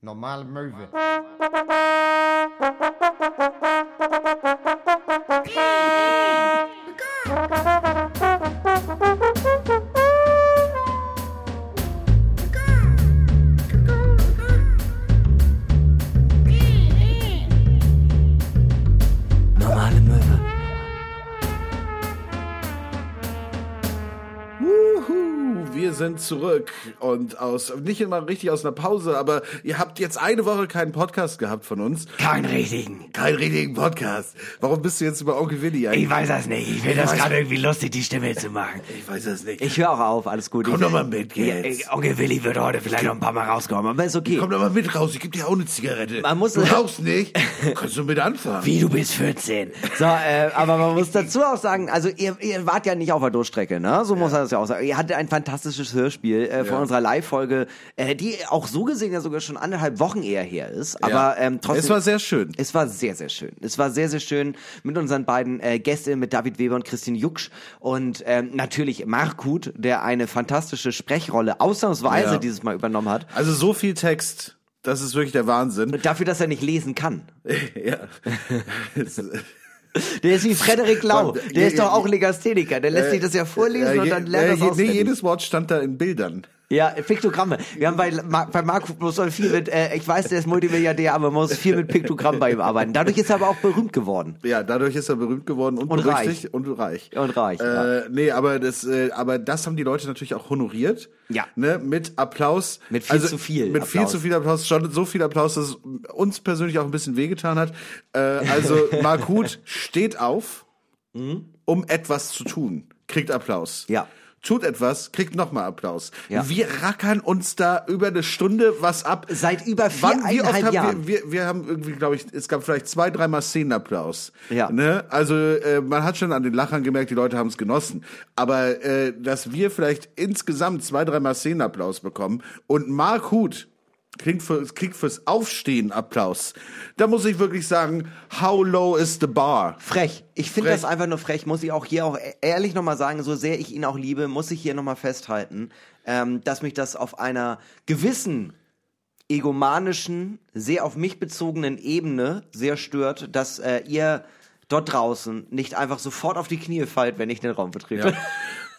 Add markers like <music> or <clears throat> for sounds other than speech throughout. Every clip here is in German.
Normale Möwe. Zurück und aus, nicht immer richtig aus einer Pause, aber ihr habt jetzt eine Woche keinen Podcast gehabt von uns. Keinen richtigen. Keinen richtigen Podcast. Warum bist du jetzt über Onkel Willi Ich eigentlich? weiß das nicht. Ich finde Ich das gerade irgendwie lustig, die Stimme zu machen. Ich weiß es nicht. Ich höre auch auf, alles gut. Komm ich, doch mal mit Ja, jetzt. ich- Onkel Willi wird heute vielleicht noch ein paar Mal rauskommen, aber ist okay. Komm doch mal mit raus, ich geb dir auch eine Zigarette. Man muss- du rauchst nicht, <laughs> kannst du mit anfangen. Wie, du bist 14. So, äh, aber man muss dazu auch sagen, also ihr, ihr wart ja nicht auf der Durchstrecke, ne? So muss man das ja auch sagen. Ihr hattet ein fantastisches Hörspiel äh, von Ja. unserer Live-Folge, äh, die auch so gesehen ja sogar schon anderthalb Wochen eher her ist. Aber Ja. ähm, trotzdem. Es war sehr schön. Es war sehr, sehr schön. Es war sehr, sehr schön mit unseren beiden äh, Gästen, mit David Weber und Christine Jucksch und ähm, natürlich Markut, der eine fantastische Sprechrolle ausnahmsweise Ja. dieses Mal übernommen hat. Also so viel Text, das ist wirklich der Wahnsinn. Dafür, dass er nicht lesen kann. <laughs> ja. <laughs> Der ist wie Frederik Lau. Der ist ja, doch auch. Legastheniker. Der lässt sich das ja vorlesen Äh, und dann lernt äh, er es Nee, jedes Wort stand da in Bildern. Ja, Piktogramme. Wir haben bei, bei Marco soll viel mit, äh, ich weiß, der ist Multimilliardär, aber man muss viel mit Piktogrammen bei ihm arbeiten. Dadurch ist er aber auch berühmt geworden. Ja, dadurch ist er berühmt geworden und, Und reich. und reich. Und reich, Äh, Nee, aber das, äh, aber das haben die Leute natürlich auch honoriert. Ja. Ne, mit Applaus. Mit viel zu viel Mit viel Applaus. zu viel Applaus. Schon so viel Applaus, dass es uns persönlich auch ein bisschen wehgetan hat. Äh, also <laughs> Markut steht auf, um etwas zu tun. Kriegt Applaus. Ja. Tut etwas, kriegt nochmal Applaus. Ja. Wir rackern uns da über eine Stunde was ab. Seit über Wann, wie oft viereinhalb haben Jahren. wir, wir, wir haben irgendwie, glaube ich, es gab vielleicht zwei, dreimal Szenenapplaus. Ja. Ne? Also äh, man hat schon an den Lachern gemerkt, die Leute haben es genossen. Aber äh, dass wir vielleicht insgesamt zwei, dreimal Szenenapplaus bekommen und Mark Huth kriegt, für, kriegt fürs Aufstehen Applaus, da muss ich wirklich sagen, how low is the bar? Frech. Ich finde das einfach nur frech. Muss ich auch hier auch e- ehrlich nochmal sagen, so sehr ich ihn auch liebe, muss ich hier nochmal festhalten, ähm, dass mich das auf einer gewissen egomanischen, sehr auf mich bezogenen Ebene sehr stört, dass äh, ihr dort draußen nicht einfach sofort auf die Knie fallt, wenn ich den Raum betrete. Ja.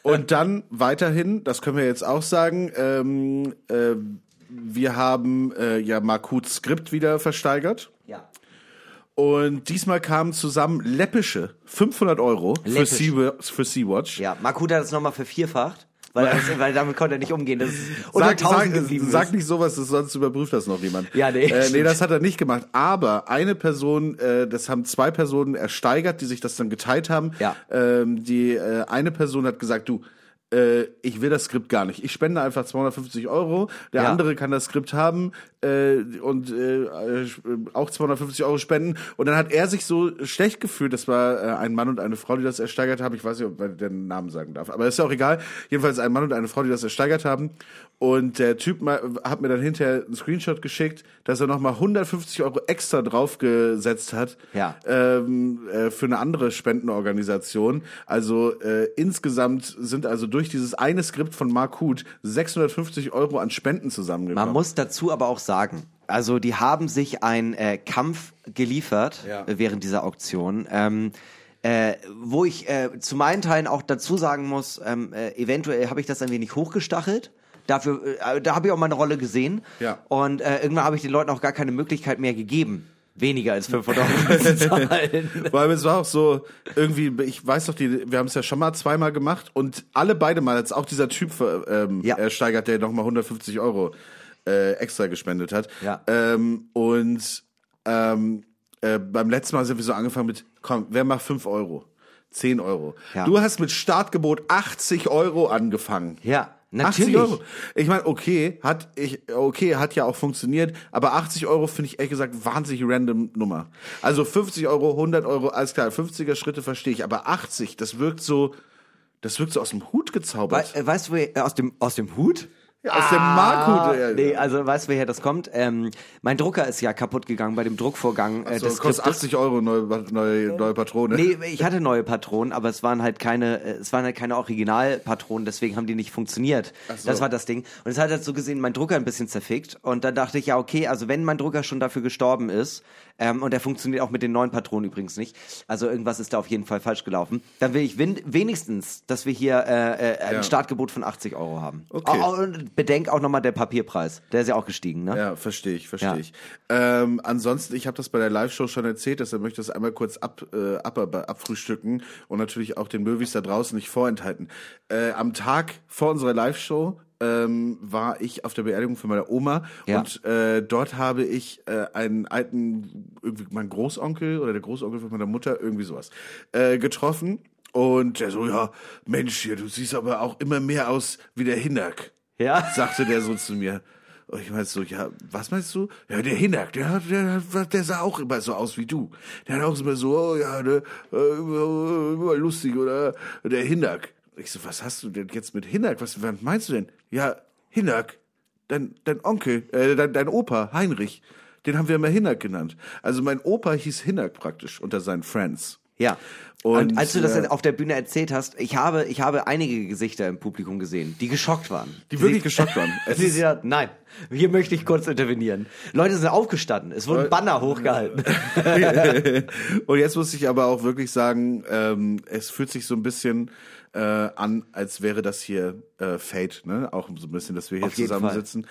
Und dann weiterhin, das können wir jetzt auch sagen, ähm, äh, wir haben äh, ja Markuts Skript wieder versteigert. ja. Und diesmal kamen zusammen läppische 500 Euro für, Läppisch. Sea, für Sea-Watch. Ja, Markut hat das nochmal vervierfacht, weil, das, weil damit konnte er nicht umgehen. Das ist unter Sag, 1000 sag, geblieben sag nicht sowas, sonst überprüft das noch jemand. Ja, nee. Äh, nee, das hat er nicht gemacht. Aber eine Person, äh, das haben zwei Personen ersteigert, die sich das dann geteilt haben. Ja. Ähm, die äh, eine Person hat gesagt, du, äh, ich will das Skript gar nicht. Ich spende einfach 250 Euro. Der Ja. andere kann das Skript haben äh, und äh, äh, auch 250 Euro spenden. Und dann hat er sich so schlecht gefühlt. Das war äh, ein Mann und eine Frau, die das ersteigert haben. Ich weiß nicht, ob man den Namen sagen darf. Aber ist ja auch egal. Jedenfalls ein Mann und eine Frau, die das ersteigert haben. Und der Typ hat mir dann hinterher einen Screenshot geschickt, dass er nochmal 150 Euro extra draufgesetzt hat Ja. ähm, äh, für eine andere Spendenorganisation. Also insgesamt sind also durch dieses eine Skript von Mark Huth 650 Euro an Spenden zusammengekommen. Man muss dazu aber auch sagen, also die haben sich einen äh, Kampf geliefert Ja. äh, während dieser Auktion. Ähm, äh, wo ich äh, zu meinen Teilen auch dazu sagen muss, ähm, äh, eventuell habe ich das ein wenig hochgestachelt. Dafür, äh, da habe ich auch meine Rolle gesehen. Ja. Und äh, irgendwann habe ich den Leuten auch gar keine Möglichkeit mehr gegeben, weniger als 500 Euro <laughs> zu zahlen. Weil es war auch so, irgendwie, ich weiß doch, die, wir haben es ja schon mal zweimal gemacht und alle beide Mal, jetzt auch dieser Typ ähm, Ja. ersteigert, der nochmal 150 Euro äh, extra gespendet hat. Ja. Ähm, und ähm, äh, beim letzten Mal sind wir so angefangen mit, komm, wer macht 5 Euro? 10 Euro. Ja. Du hast mit Startgebot 80 Euro angefangen. Ja, 80 natürlich. Euro. Ich meine, okay, hat ich okay, hat ja auch funktioniert, aber 80 Euro finde ich ehrlich gesagt wahnsinnig random Nummer. Also 50 Euro, 100 Euro, alles klar, 50er Schritte verstehe ich, aber 80, das wirkt so, das wirkt so aus dem Hut We gezaubert. äh, weißt du, wo, äh, aus dem, aus dem Hut? Ja, aus dem Marco. Der, Ah, Nee, also weißt du, woher das kommt? Ähm, mein Drucker ist ja kaputt gegangen bei dem Druckvorgang äh, so, des kostet Skriptes. 80 Euro neue, neue, neue Patrone. Nee, ich hatte neue Patronen, aber es waren halt keine, äh, es waren halt keine Originalpatronen, deswegen haben die nicht funktioniert. so. Das war das Ding. Und es hat halt so gesehen mein Drucker ein bisschen zerfickt. Und dann dachte ich, ja, okay, also wenn mein Drucker schon dafür gestorben ist, ähm, und der funktioniert auch mit den neuen Patronen übrigens nicht, also irgendwas ist da auf jeden Fall falsch gelaufen, dann will ich wenigstens, dass wir hier äh, äh, ein Ja. Startgebot von 80 Euro haben. Okay. Au- au- Und bedenk auch nochmal der Papierpreis. Der ist ja auch gestiegen, ne? Ja, verstehe ich, verstehe Ja. ich. Ähm, ansonsten, ich habe das bei der Live-Show schon erzählt, deshalb möchte ich das einmal kurz ab, äh, ab, ab, abfrühstücken und natürlich auch den Möwis da draußen nicht vorenthalten. Äh, am Tag vor unserer Live-Show ähm, war ich auf der Beerdigung für meine Oma Ja. und äh, dort habe ich äh, einen alten, irgendwie mein Großonkel oder der Großonkel von meiner Mutter, irgendwie sowas, äh, getroffen. Und der so, ja, Mensch, hier, du siehst aber auch immer mehr aus wie der Hinak Ja. <laughs> sagte der so zu mir. Und ich meinte so, ja, was meinst du? Ja, der Hinak, der, hat- der, der sah auch immer so aus wie du. Der hat auch immer so, oh ja, der, äh, immer, immer lustig oder der Hinak. Ich so, was hast du denn jetzt mit Hinak? Was, was meinst du denn? Ja, Hinak, dein, dein Onkel, äh, dein, dein Opa, Heinrich, den haben wir immer Hinak genannt. Also mein Opa hieß Hinak praktisch unter seinen Friends. Ja. Und, Und, als du das äh, auf der Bühne erzählt hast, ich habe, ich habe einige Gesichter im Publikum gesehen, die geschockt waren. Die wirklich geschockt waren. <laughs> Sie, sie, nein, hier möchte ich kurz intervenieren. Leute sind aufgestanden, es wurden Banner hochgehalten. <laughs> Und jetzt muss ich aber auch wirklich sagen, ähm, es fühlt sich so ein bisschen äh, an, als wäre das hier äh, Fate, ne? Auch so ein bisschen, dass wir hier zusammensitzen.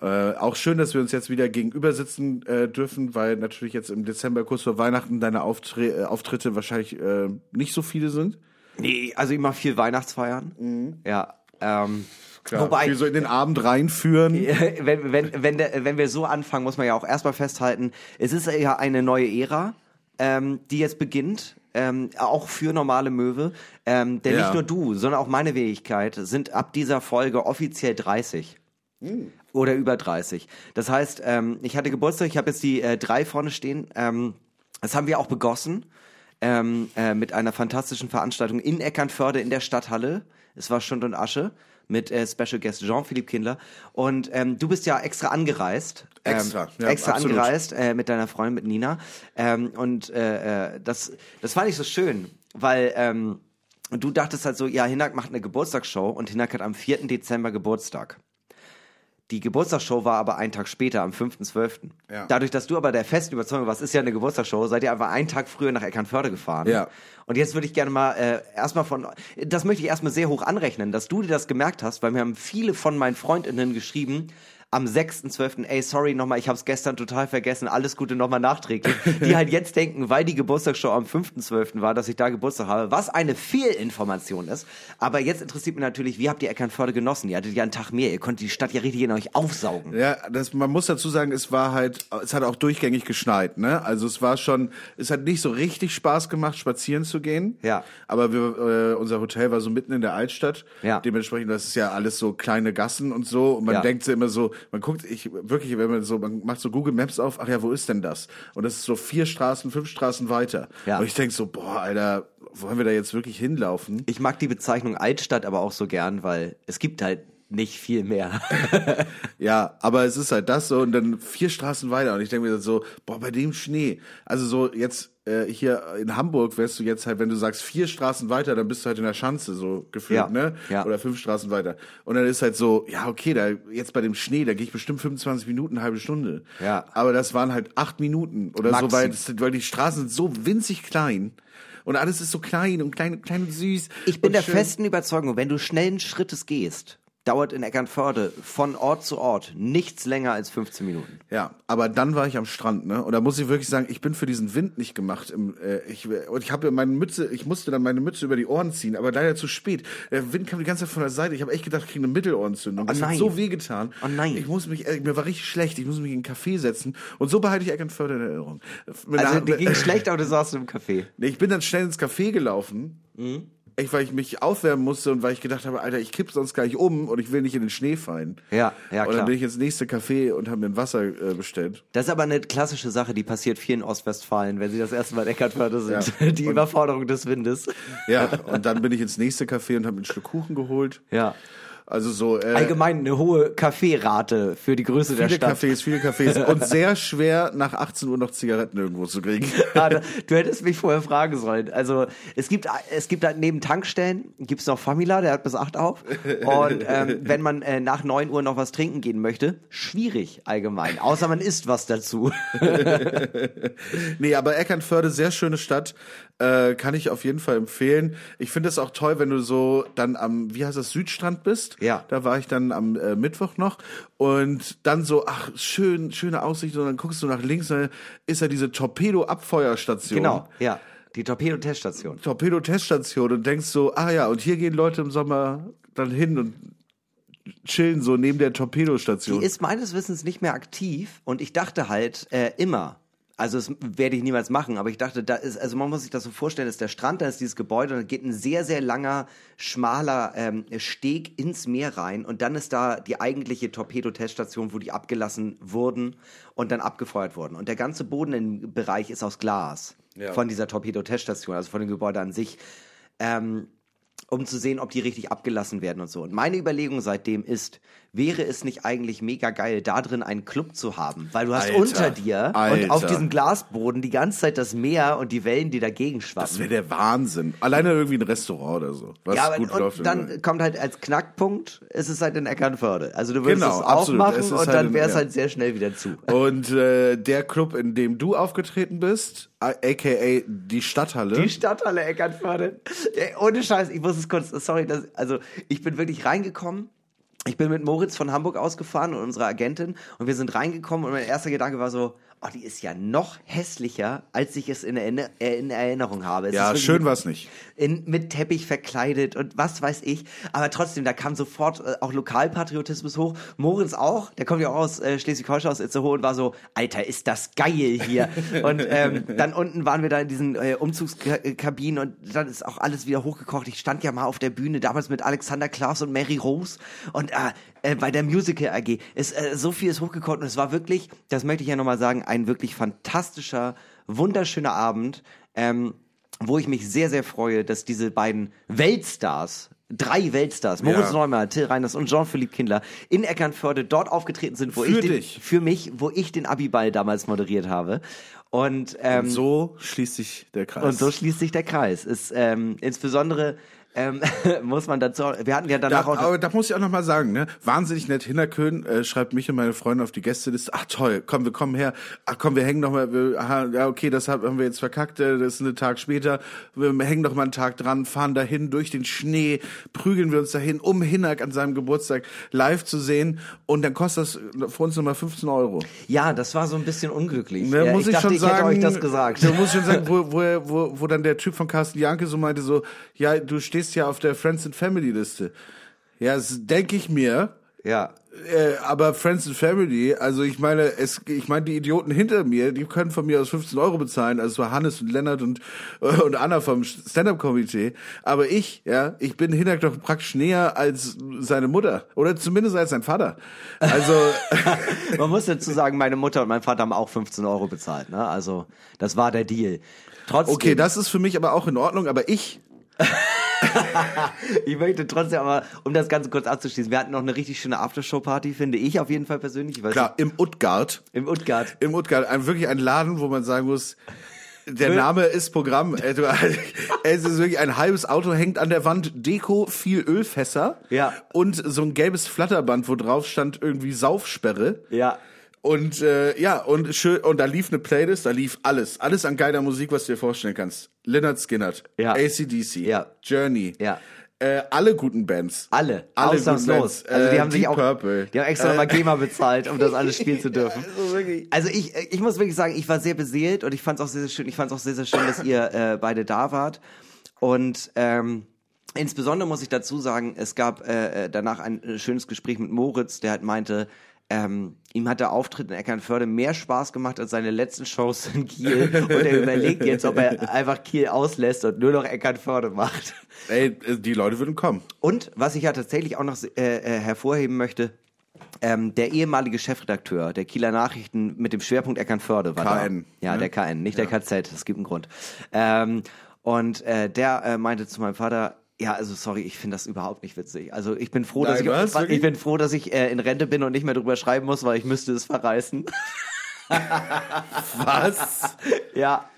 Fall. Äh, auch schön, dass wir uns jetzt wieder gegenüber sitzen äh, dürfen, weil natürlich jetzt im Dezember kurz vor Weihnachten deine Auftre äh, Auftritte wahrscheinlich äh, nicht so viele sind. nee, also ich mache viel Weihnachtsfeiern. Ja. Ähm, wobei, Viel so in den Abend reinführen. <laughs> wenn, wenn, wenn, wenn wir so anfangen, muss man ja auch erstmal festhalten, es ist ja eine neue Ära, ähm, die jetzt beginnt. Ähm, auch für normale Möwe. Ähm, denn Ja. nicht nur du, sondern auch meine Fähigkeit sind ab dieser Folge offiziell 30. Oder über 30. Das heißt, ähm, ich hatte Geburtstag, ich habe jetzt die äh, drei vorne stehen. Ähm, das haben wir auch begossen ähm, äh, mit einer fantastischen Veranstaltung in Eckernförde in der Stadthalle. Es war Stund und Asche mit äh, Special Guest Jean-Philippe Kindler. Und ähm, du bist ja extra angereist. Ähm, Extra, ja, extra absolut. angereist äh, mit deiner Freundin, mit Nina. Ähm, und äh, äh, das, das fand ich so schön, weil ähm, du dachtest halt so, ja, Hinak macht eine Geburtstagsshow und Hinak hat am 4. Dezember Geburtstag. Die Geburtstagsshow war aber einen Tag später, am 5.12. Ja. Dadurch, dass du aber der festen Überzeugung warst, ist ja eine Geburtstagsshow, seid ihr einfach einen Tag früher nach Eckernförde gefahren. Ja. Und jetzt würde ich gerne mal äh, erstmal von, das möchte ich erstmal sehr hoch anrechnen, dass du dir das gemerkt hast, weil mir haben viele von meinen Freundinnen geschrieben, am 6.12., ey, sorry nochmal, ich habe es gestern total vergessen, alles Gute nochmal nachträglich, die halt jetzt denken, weil die Geburtstagsshow am 5.12. war, dass ich da Geburtstag habe, was eine Fehlinformation ist. Aber jetzt interessiert mich natürlich, wie habt ihr Eckernförde genossen? Ihr hattet ja einen Tag mehr, ihr konntet die Stadt ja richtig in euch aufsaugen. Ja, das, man muss dazu sagen, es war halt, es hat auch durchgängig geschneit, ne? Also es war schon, es hat nicht so richtig Spaß gemacht, spazieren zu gehen. Ja. Aber wir, äh, unser Hotel war so mitten in der Altstadt. Ja. Dementsprechend, das ist ja alles so kleine Gassen und so. Und man Ja. denkt so immer so, man guckt, ich wirklich, wenn man so, man macht so Google Maps auf, ach ja, wo ist denn das? Und das ist so vier Straßen, fünf Straßen weiter. Ja. Und ich denk so, boah, Alter, wollen wir da jetzt wirklich hinlaufen? Ich mag die Bezeichnung Altstadt aber auch so gern, weil es gibt halt nicht viel mehr. <laughs> Ja, aber es ist halt das so und dann vier Straßen weiter und ich denke mir so, boah, bei dem Schnee, also so jetzt äh, hier in Hamburg wärst du jetzt halt, wenn du sagst vier Straßen weiter, dann bist du halt in der Schanze so gefühlt, Ja, ne? ja. Oder fünf Straßen weiter. Und dann ist halt so, ja okay, da jetzt bei dem Schnee, da gehe ich bestimmt 25 Minuten, eine halbe Stunde. Ja. Aber das waren halt acht Minuten oder Maxi. so, weil, das, weil die Straßen sind so winzig klein. Und alles ist so klein und klein, klein und süß. Ich bin der schön. festen Überzeugung, wenn du schnellen Schrittes gehst, dauert in Eckernförde von Ort zu Ort nichts länger als 15 Minuten. Ja, aber dann war ich am Strand, ne? Und da muss ich wirklich sagen, ich bin für diesen Wind nicht gemacht. Im, äh, ich, und ich habe meine Mütze, ich musste dann meine Mütze über die Ohren ziehen, aber leider zu spät. Der Wind kam die ganze Zeit von der Seite. Ich habe echt gedacht, ich kriege eine Mittelohrentzündung. Das Oh nein. hat so wehgetan. Oh nein. Ich muss mich, äh, mir war richtig schlecht. Ich muss mich in einen Café setzen. Und so behalte ich Eckernförde in Erinnerung. Also dir ging schlecht, aber du saßt im Café. Ich bin dann schnell ins Café gelaufen. Mhm. Echt, weil ich mich aufwärmen musste und weil ich gedacht habe, Alter, ich kipp sonst gleich um und ich will nicht in den Schnee fallen. Ja, ja, Und dann klar. bin ich ins nächste Café und habe mir ein Wasser äh, bestellt. Das ist aber eine klassische Sache, die passiert viel in Ostwestfalen, wenn sie das erste Mal in Eckernförde sind. Ja. <laughs> Die Und- Überforderung des Windes. Ja, und dann bin ich ins nächste Café und habe mir ein Stück Kuchen geholt. Ja. Also so äh, Allgemein eine hohe Kaffeerate für die Größe der viele Stadt. Cafés, viele Cafés <laughs> und sehr schwer nach 18 Uhr noch Zigaretten irgendwo zu kriegen. <laughs> Da- du hättest mich vorher fragen sollen. Also es gibt es gibt halt neben Tankstellen gibt's noch Famila, der hat bis 8 auf. Und ähm, <laughs> wenn man äh, nach 9 Uhr noch was trinken gehen möchte, schwierig allgemein. Außer man isst was dazu. Nee, aber Eckernförde, sehr schöne Stadt, äh, kann ich auf jeden Fall empfehlen. Ich finde es auch toll, wenn du so dann am, wie heißt das, Südstrand bist. Ja. Da war ich dann am äh, Mittwoch noch und dann so, ach, schön, schöne Aussicht und dann guckst du nach links, dann ist ja diese Torpedo-Abfeuerstation. Genau, ja. Die Torpedo-Teststation. Torpedo-Teststation und denkst so, ah ja, und hier gehen Leute im Sommer dann hin und chillen so neben der Torpedostation. Die ist meines Wissens nicht mehr aktiv und ich dachte halt äh, immer, also das werde ich niemals machen, aber ich dachte, da ist, also man muss sich das so vorstellen, ist der Strand, da ist dieses Gebäude und da geht ein sehr, sehr langer, schmaler ähm, Steg ins Meer rein und dann ist da die eigentliche Torpedoteststation, wo die abgelassen wurden und dann abgefeuert wurden. Und der ganze Boden im Bereich ist aus Glas Ja. von dieser Torpedoteststation, also von dem Gebäude an sich. Ähm, um zu sehen, ob die richtig abgelassen werden und so. Und meine Überlegung seitdem ist, wäre es nicht eigentlich mega geil, da drin einen Club zu haben? Weil du hast Alter, unter dir und Alter. auf diesem Glasboden die ganze Zeit das Meer und die Wellen, die dagegen das schwappen. wäre der Wahnsinn. Alleine irgendwie ein Restaurant oder so. Was Ja, aber gut und läuft. dann kommt halt als Knackpunkt, ist es halt in Eckernförde. Also du würdest Genau, es absolut. aufmachen Es und halt dann wäre es ja. halt sehr schnell wieder zu. <laughs> Und äh, der Club, in dem du aufgetreten bist, aka die Stadthalle. Die Stadthalle Eckernförde. Ey, Ohne Scheiß, ich muss es kurz, sorry, das, also ich bin wirklich reingekommen. Ich bin mit Moritz von Hamburg ausgefahren und unserer Agentin und wir sind reingekommen und mein erster Gedanke war so, oh, die ist ja noch hässlicher, als ich es in, Erinner äh, in Erinnerung habe. Es ja, schön mit- war's nicht. in, mit Teppich verkleidet und was weiß ich. Aber trotzdem, da kam sofort äh, auch Lokalpatriotismus hoch. Moritz auch, der kommt ja auch aus äh, Schleswig-Holstein, aus Itzehoe und war so, Alter, ist das geil hier. <laughs> und ähm, dann unten waren wir da in diesen äh, Umzugskabinen und dann ist auch alles wieder hochgekocht. Ich stand ja mal auf der Bühne, damals mit Alexander Klaas und Mary Rose und äh, bei der Musical AG. Ist, äh, so viel ist hochgekocht und es war wirklich, das möchte ich ja nochmal sagen, ein wirklich fantastischer, wunderschöner Abend. Ähm, wo ich mich sehr, sehr freue, dass diese beiden Weltstars, drei Weltstars, Moritz Ja. Neumann, Till Reiners und Jean-Philippe Kindler in Eckernförde dort aufgetreten sind, wo Für ich den, dich. für mich, wo ich den Abiball damals moderiert habe. Und, ähm, So schließt sich der Kreis. und so schließt sich der Kreis. Ist ähm, insbesondere ähm, <laughs> muss man dazu, wir hatten ja da, danach auch aber da muss ich auch noch mal sagen, ne? Wahnsinnig nett. Hinterkön äh, schreibt mich und meine Freunde auf die Gästeliste. Ach toll, komm, wir kommen her. Ach komm, wir hängen noch mal. Wir, aha, ja, okay, das haben wir jetzt verkackt. äh, Das ist ein Tag später. Wir hängen noch mal einen Tag dran, fahren dahin durch den Schnee, prügeln wir uns dahin, um Hinak an seinem Geburtstag live zu sehen. Und dann kostet das für uns nochmal 15 Euro. ja, das war so ein bisschen unglücklich. Ne, ja, muss ich, ich, dachte, schon ich sagen, hätte euch das gesagt. Da muss ich schon sagen, wo, wo, wo, wo dann der Typ von Carsten Janke so meinte, so, ja, du stehst ja auf der Friends and Family Liste. Ja, das denke ich mir. ja. Äh, aber Friends and Family, also ich meine, es, ich meine, die Idioten hinter mir, die können von mir aus 15 Euro bezahlen, also so Hannes und Lennart und, äh, und Anna vom Stand-Up-Komitee. Aber ich, ja, ich bin Hinak doch praktisch näher als seine Mutter. Oder zumindest als sein Vater. Also, <laughs> Man muss dazu sagen, meine Mutter und mein Vater haben auch 15 Euro bezahlt. Ne? Also das war der Deal. Trotzdem, okay, das ist für mich aber auch in Ordnung, aber ich, <laughs> ich möchte trotzdem aber, um das Ganze kurz abzuschließen, wir hatten noch eine richtig schöne Aftershow-Party, finde ich auf jeden Fall persönlich. Klar, im Utgard, nicht, Im Utgard. im Utgard, ein, wirklich ein Laden, wo man sagen muss, der Name ist Programm. <laughs> Es ist wirklich ein halbes Auto hängt an der Wand, Deko, viel Ölfässer Ja. und so ein gelbes Flatterband, wo drauf stand irgendwie Saufsperre. Ja. Und äh, ja, und schön, und da lief eine Playlist, da lief alles. Alles an geiler Musik, was du dir vorstellen kannst. Leonard Skinnert, Ja. ACDC, Ja. Journey, Ja. äh, alle guten Bands. Alle, Alle ausnahmslos. guten Bands. Also die Äh, haben sich Deep auch, Purple. die haben extra nochmal GEMA bezahlt, um das alles spielen zu <laughs> dürfen. Also. Also ich, ich muss wirklich sagen, ich war sehr beseelt und ich fand es auch sehr, sehr schön. Ich fand es auch sehr, sehr schön, dass ihr äh, beide da wart. Und ähm, insbesondere muss ich dazu sagen, es gab äh, äh, danach ein äh, schönes Gespräch mit Moritz, der halt meinte, ähm, ihm hat der Auftritt in Eckernförde mehr Spaß gemacht als seine letzten Shows in Kiel. Und er überlegt jetzt, ob er einfach Kiel auslässt und nur noch Eckernförde macht. Ey, äh, die Leute würden kommen. Und was ich ja tatsächlich auch noch äh, äh, hervorheben möchte, ähm, der ehemalige Chefredakteur der Kieler Nachrichten mit dem Schwerpunkt Eckernförde war KN, da. Ja, ne? der KN, nicht der KZ, es gibt einen Grund. Ähm, und äh, der äh, meinte zu meinem Vater, Ja, also sorry, ich finde das überhaupt nicht witzig. Also ich bin froh, Nein, dass ich, ich bin froh, dass ich äh, in Rente bin und nicht mehr drüber schreiben muss, weil ich müsste es verreißen. <laughs> Was? ja.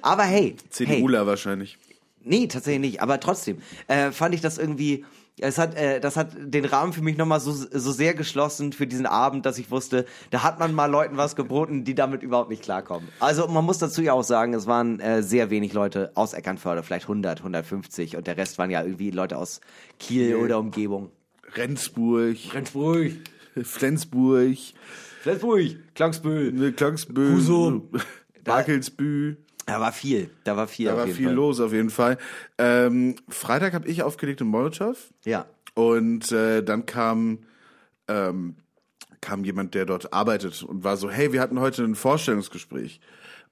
Aber hey, hey, CDUler wahrscheinlich. Nee, tatsächlich nicht. Aber trotzdem äh, fand ich das irgendwie. Es hat, äh, das hat den Rahmen für mich nochmal so, so sehr geschlossen für diesen Abend, dass ich wusste, da hat man mal Leuten was geboten, die damit überhaupt nicht klarkommen. Also man muss dazu ja auch sagen, es waren äh, sehr wenig Leute aus Eckernförde, vielleicht 100, 150 und der Rest waren ja irgendwie Leute aus Kiel oder Umgebung. Rendsburg, Flensburg, Flensburg, Flensburg, Klangsbühl. Klangsbühl, Husum. Barkelsbühl. Da war viel, da war viel. Da war viel Fall. los auf jeden Fall. Ähm, Freitag habe ich aufgelegt im Molotow. Ja. Und äh, dann kam, ähm, kam jemand, der dort arbeitet und war so, hey, wir hatten heute ein Vorstellungsgespräch.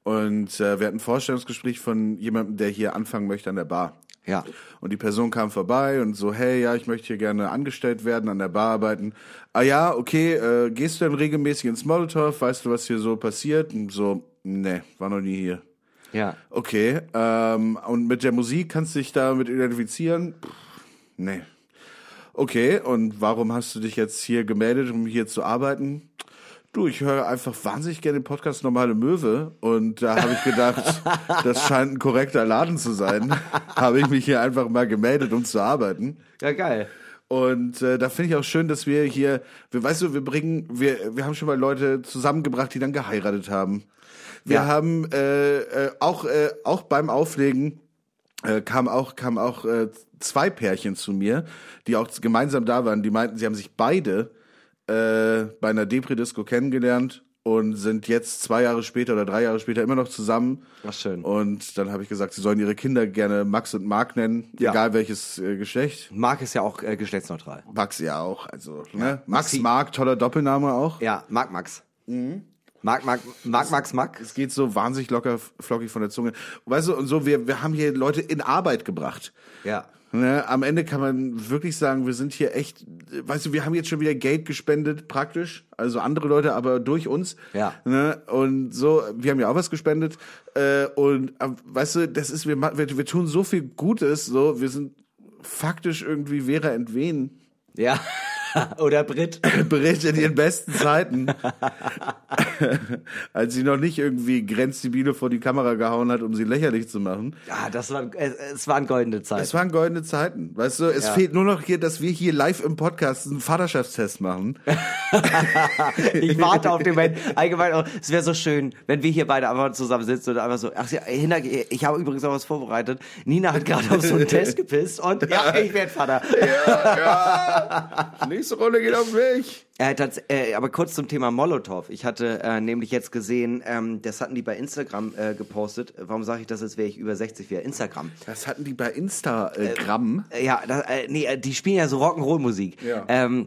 Und äh, wir hatten ein Vorstellungsgespräch von jemandem, der hier anfangen möchte an der Bar. Ja. Und die Person kam vorbei und so, hey, ja, ich möchte hier gerne angestellt werden, an der Bar arbeiten. Ah ja, okay, äh, gehst du denn regelmäßig ins Molotow? Weißt du, was hier so passiert? Und so, nee, war noch nie hier. Ja. Okay, ähm, und mit der Musik kannst du dich damit identifizieren? Pff, nee. Okay, und warum hast du dich jetzt hier gemeldet, um hier zu arbeiten? Du, ich höre einfach wahnsinnig gerne den Podcast Normale Möwe und da habe ich gedacht, <laughs> das scheint ein korrekter Laden zu sein. habe ich mich hier einfach mal gemeldet, um zu arbeiten. Ja, geil. Und äh, da finde ich auch schön, dass wir hier, wir, weißt du, wir bringen, wir, wir haben schon mal Leute zusammengebracht, die dann geheiratet haben. Wir Ja. haben äh, äh, auch äh, auch beim Auflegen äh, kam auch kam auch äh, zwei Pärchen zu mir, die auch gemeinsam da waren. Die meinten, sie haben sich beide äh, bei einer Depri-Disco kennengelernt und sind jetzt zwei Jahre später oder drei Jahre später immer noch zusammen. Ach, schön. Und dann habe ich gesagt, sie sollen ihre Kinder gerne Max und Mark nennen, Ja. egal welches äh, Geschlecht. Marc ist ja auch äh, geschlechtsneutral. Max ja auch, also ne? Max Maxi. Mark, toller Doppelname auch. Ja, Marc Max. Mhm. Marc, Marc, Marc, Max, Mac. Es geht so wahnsinnig locker, flockig von der Zunge. Weißt du, und so, wir, wir haben hier Leute in Arbeit gebracht. Ja. Ne, am Ende kann man wirklich sagen, wir sind hier echt, weißt du, wir haben jetzt schon wieder Geld gespendet, praktisch. Also andere Leute, aber durch uns. Ja. Ne, und so, wir haben ja auch was gespendet. Äh, und äh, weißt du, das ist, wir, wir, wir tun so viel Gutes, so, wir sind faktisch irgendwie Vera Entwen. Ja. <laughs> Oder Brit. <laughs> Bericht in ihren besten Zeiten. <laughs> Als sie noch nicht irgendwie Grenzdebile vor die Kamera gehauen hat, um sie lächerlich zu machen. Ja, das war, es, es waren goldene Zeiten. Es waren goldene Zeiten. Weißt du, es Ja. fehlt nur noch hier, dass wir hier live im Podcast einen Vaterschaftstest machen. ich warte auf den Moment. Allgemein, auch, es wäre so schön, wenn wir hier beide einfach zusammen sitzen und einfach so, ach ja, ich habe übrigens auch was vorbereitet. Nina hat gerade auf so einen Test gepisst und ja, ich werde Vater. ja, ja. Nächste Runde geht auf mich. Äh, tats äh, aber kurz zum Thema Molotow. Ich hatte äh, nämlich jetzt gesehen, ähm, das hatten die bei Instagram äh, gepostet. Warum sage ich das, als wäre ich über 60 wäre? Instagram. Das hatten die bei Instagram. Äh, ja, das, äh, nee, die spielen ja so Rock'n'Roll-Musik. Ja. Ähm,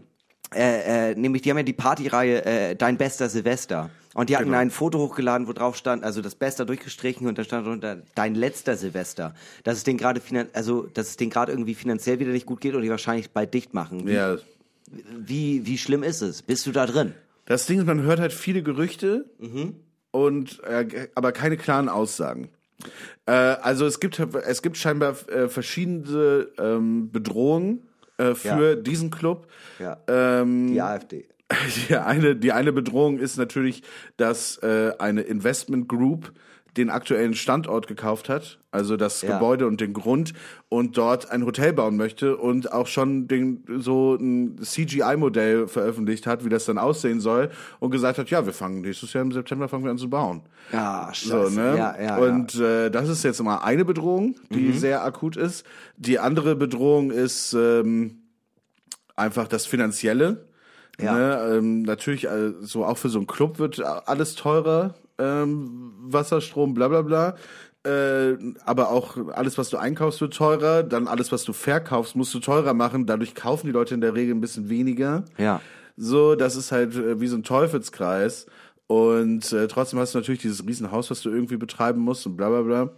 äh, äh, nämlich, die haben ja die Partyreihe Dein bester Silvester. Und die hatten Genau. ein Foto hochgeladen, wo drauf stand, also das Beste durchgestrichen und da stand drunter Dein letzter Silvester. Dass es denen gerade also, dass es denen gerade irgendwie finanziell wieder nicht gut geht und die wahrscheinlich bald dicht machen. Ja. Wie, wie schlimm ist es? Bist du da drin? Das Ding ist, man hört halt viele Gerüchte Mhm. und äh, aber keine klaren Aussagen. Äh, also es gibt es gibt scheinbar äh, verschiedene ähm, Bedrohungen äh, für Ja. diesen Club. Ja. Ähm, Die AfD. <laughs> Die eine, die eine Bedrohung ist natürlich, dass äh, eine Investment Group den aktuellen Standort gekauft hat, also das Ja. Gebäude und den Grund und dort ein Hotel bauen möchte und auch schon den, so ein CGI-Modell veröffentlicht hat, wie das dann aussehen soll und gesagt hat, ja, wir fangen nächstes Jahr im September fangen wir an zu bauen. Ja, scheiße. So, ne? Ja, ja, und Äh, das ist jetzt mal eine Bedrohung, die sehr akut ist. Die andere Bedrohung ist ähm, einfach das Finanzielle. Ja. Ne? Ähm, natürlich, äh, so auch für so einen Club wird alles teurer, ähm, Wasser, Strom, bla bla bla. Äh, aber auch alles, was du einkaufst, wird teurer. Dann alles, was du verkaufst, musst du teurer machen. Dadurch kaufen die Leute in der Regel ein bisschen weniger. Ja. So, das ist halt äh, wie so ein Teufelskreis. Und äh, trotzdem hast du natürlich dieses Riesenhaus, was du irgendwie betreiben musst und bla bla bla.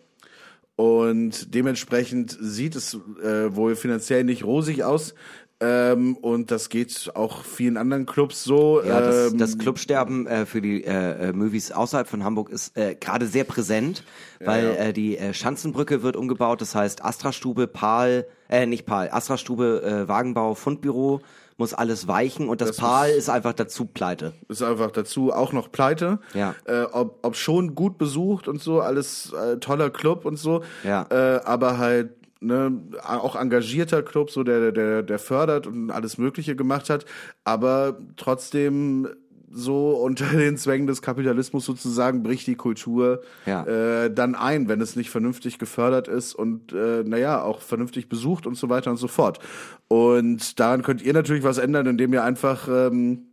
Und dementsprechend sieht es äh, wohl finanziell nicht rosig aus. Ähm, und das geht auch vielen anderen Clubs so. Ja, das, ähm, das Clubsterben äh, für die äh, äh, Movies außerhalb von Hamburg ist äh, gerade sehr präsent, weil ja. Äh, die äh, Schanzenbrücke wird umgebaut. Das heißt Astra-Stube, Pal, äh, nicht Pal, Astra-Stube, äh, Wagenbau, Fundbüro muss alles weichen und das, Das Pal ist- ist einfach dazu pleite. ist einfach dazu auch noch pleite. Ja. Äh, ob, ob schon gut besucht und so, alles äh, toller Club und so. Ja. Äh, aber halt ne, auch engagierter Club, so der, der, der fördert und alles Mögliche gemacht hat, aber trotzdem so unter den Zwängen des Kapitalismus sozusagen bricht die Kultur Ja. äh, dann ein, wenn es nicht vernünftig gefördert ist und äh, naja, auch vernünftig besucht und so weiter und so fort. Und daran könnt ihr natürlich was ändern, indem ihr einfach ähm,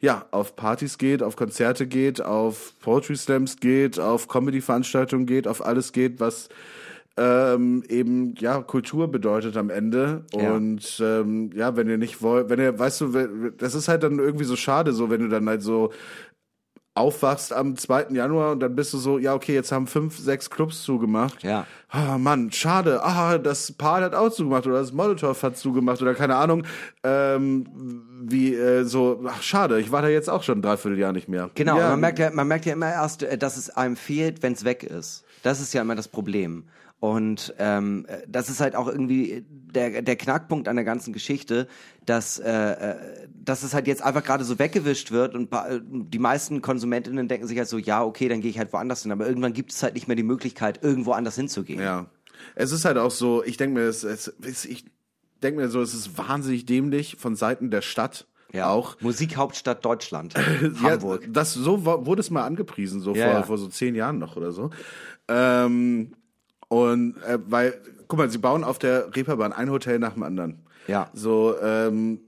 ja, auf Partys geht, auf Konzerte geht, auf Poetry Slams geht, auf Comedy-Veranstaltungen geht, auf alles geht, was ähm, eben ja Kultur bedeutet am Ende. Ja. Und ähm, ja, wenn ihr nicht wollt, wenn ihr, weißt du, das ist halt dann irgendwie so schade, so wenn du dann halt so aufwachst am 2. Januar und dann bist du so, ja, okay, jetzt haben fünf, sechs Clubs zugemacht. Ja. Ah, Mann, schade. Ah, das Paar hat auch zugemacht oder das Molotow hat zugemacht oder keine Ahnung. Ähm, wie äh, so, ach, schade, ich war da jetzt auch schon ein Dreivierteljahr nicht mehr. Genau, ja, man merkt ja, man merkt ja immer erst, äh, dass es einem fehlt, wenn es weg ist. Das ist ja immer das Problem. Und ähm, äh, das ist halt auch irgendwie der, der Knackpunkt an der ganzen Geschichte, dass, äh, äh, dass es halt jetzt einfach gerade so weggewischt wird und die meisten KonsumentInnen denken sich halt so, ja, okay, dann gehe ich halt woanders hin. Aber irgendwann gibt es halt nicht mehr die Möglichkeit, irgendwo anders hinzugehen. Ja. Es ist halt auch so, ich denke mir, es, es, ich denke mir so, es ist wahnsinnig dämlich von Seiten der Stadt Ja. auch. Musikhauptstadt Deutschland. <laughs> Ja, Hamburg. das so wurde es mal angepriesen, so Ja, vor, ja. vor so zehn Jahren noch oder so. Ähm, und äh, weil, guck mal, sie bauen auf der Reeperbahn ein Hotel nach dem anderen. Ja. So, ähm,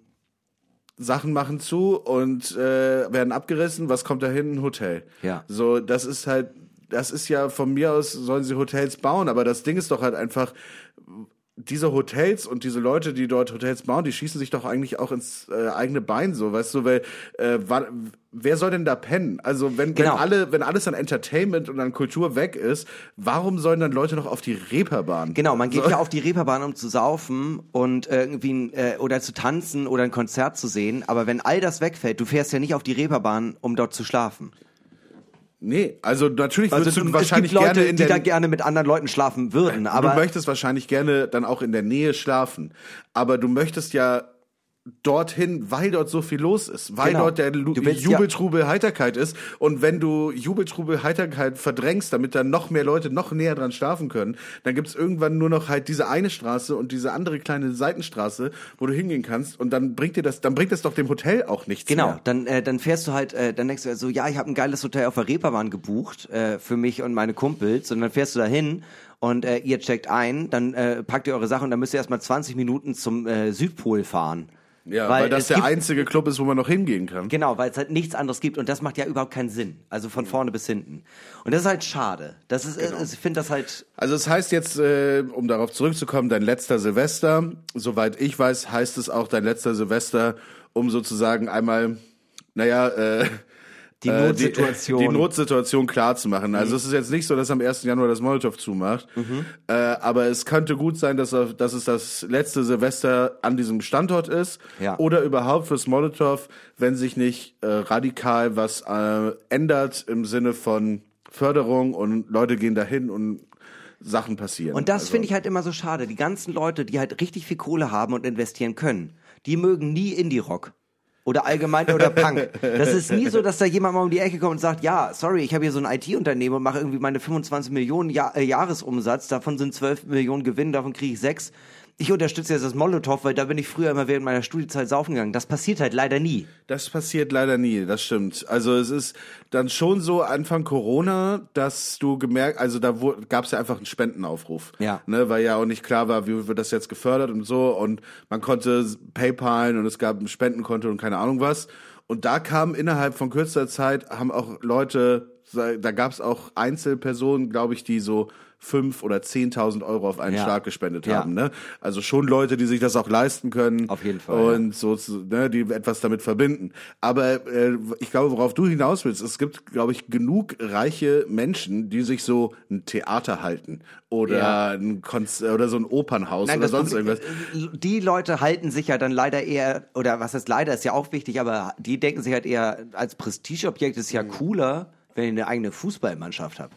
Sachen machen zu und äh, werden abgerissen. Was kommt da hin? Ein Hotel. Ja. So, das ist halt, das ist ja von mir aus, sollen sie Hotels bauen, aber das Ding ist doch halt einfach, diese Hotels und diese Leute, die dort Hotels bauen, die schießen sich doch eigentlich auch ins äh, eigene Bein, so, weißt du, weil äh, wer soll denn da pennen? Also wenn, Genau. wenn alle, wenn alles an Entertainment und an Kultur weg ist, warum sollen dann Leute noch auf die Reeperbahn? Genau, man geht So. ja auf die Reeperbahn, um zu saufen und irgendwie ein, äh, oder zu tanzen oder ein Konzert zu sehen. Aber wenn all das wegfällt, du fährst ja nicht auf die Reeperbahn, um dort zu schlafen. Nee, also natürlich würdest du- du wahrscheinlich Leute, gerne in die der da gerne mit anderen Leuten schlafen würden. du Aber möchtest wahrscheinlich gerne dann auch in der Nähe schlafen, aber du möchtest ja dorthin, weil dort so viel los ist, weil Genau. dort der Lu willst ja- Jubeltrubel Heiterkeit ist und wenn du Jubeltrubel Heiterkeit verdrängst, damit dann noch mehr Leute noch näher dran schlafen können, dann gibt's irgendwann nur noch halt diese eine Straße und diese andere kleine Seitenstraße, wo du hingehen kannst und dann bringt dir das, dann bringt das doch dem Hotel auch nichts Genau, mehr. dann, äh, dann fährst du halt, äh, dann denkst du so, ja, ich habe ein geiles Hotel auf der Reeperbahn gebucht äh, für mich und meine Kumpels und dann fährst du da hin und äh, ihr checkt ein, dann äh, packt ihr eure Sachen und dann müsst ihr erstmal 20 Minuten zum äh, Südpol fahren. Ja, weil, das es der gibt- einzige Club ist, wo man noch hingehen kann. Genau, weil es halt nichts anderes gibt und das macht ja überhaupt keinen Sinn. Also von vorne bis hinten. Und das ist halt schade. Das ist, Genau. äh, ich finde das halt, Also es heißt jetzt, äh, um darauf zurückzukommen, dein letzter Silvester. Soweit ich weiß, heißt es auch dein letzter Silvester, um sozusagen einmal, naja, äh, die äh, Notsituation. Die, <laughs> die Notsituation klar zu machen. Also es ist jetzt nicht so, dass am 1. Januar das Molotow zumacht. Äh, aber es könnte gut sein, dass, er- dass es das letzte Silvester an diesem Standort ist. Ja. Oder überhaupt fürs Molotow, wenn sich nicht äh, radikal was äh, ändert im Sinne von Förderung und Leute gehen dahin und Sachen passieren. Und das Also- finde ich halt immer so schade. Die ganzen Leute, die halt richtig viel Kohle haben und investieren können, die mögen nie Indie-Rock. Oder allgemein oder Punk. Das ist nie so, dass da jemand mal um die Ecke kommt und sagt, ja, sorry, ich habe hier so ein IT-Unternehmen und mache irgendwie meine 25 Millionen ja äh, Jahresumsatz, davon sind 12 Millionen Gewinn, davon kriege ich sechs. Ich unterstütze jetzt das Molotow, weil da bin ich früher immer während meiner Studiezeit saufen gegangen. Das passiert halt leider nie. Das passiert leider nie, das stimmt. Also es ist dann schon so Anfang Corona, dass du gemerkt, also da gab es ja einfach einen Spendenaufruf. Ja. Ne, weil ja auch nicht klar war, wie wird das jetzt gefördert und so. Und man konnte PayPal und es gab ein Spendenkonto und keine Ahnung was. Und da kam innerhalb von kürzester Zeit, haben auch Leute da gab es auch Einzelpersonen, glaube ich, die so fünf oder zehntausend Euro auf einen Ja. Schlag gespendet Ja. haben. Ne? Also schon Leute, die sich das auch leisten können. Auf jeden Fall, Und so, ne, die etwas damit verbinden. Aber äh, ich glaube, worauf du hinaus willst, es gibt, glaube ich, genug reiche Menschen, die sich so ein Theater halten oder Ja. ein Konz oder so ein Opernhaus Nein, oder sonst Problem- irgendwas. äh, Die Leute halten sich ja dann leider eher, oder was heißt leider, ist ja auch wichtig, aber die denken sich halt eher, als Prestigeobjekt ist ja cooler, wenn ich eine eigene Fußballmannschaft habe.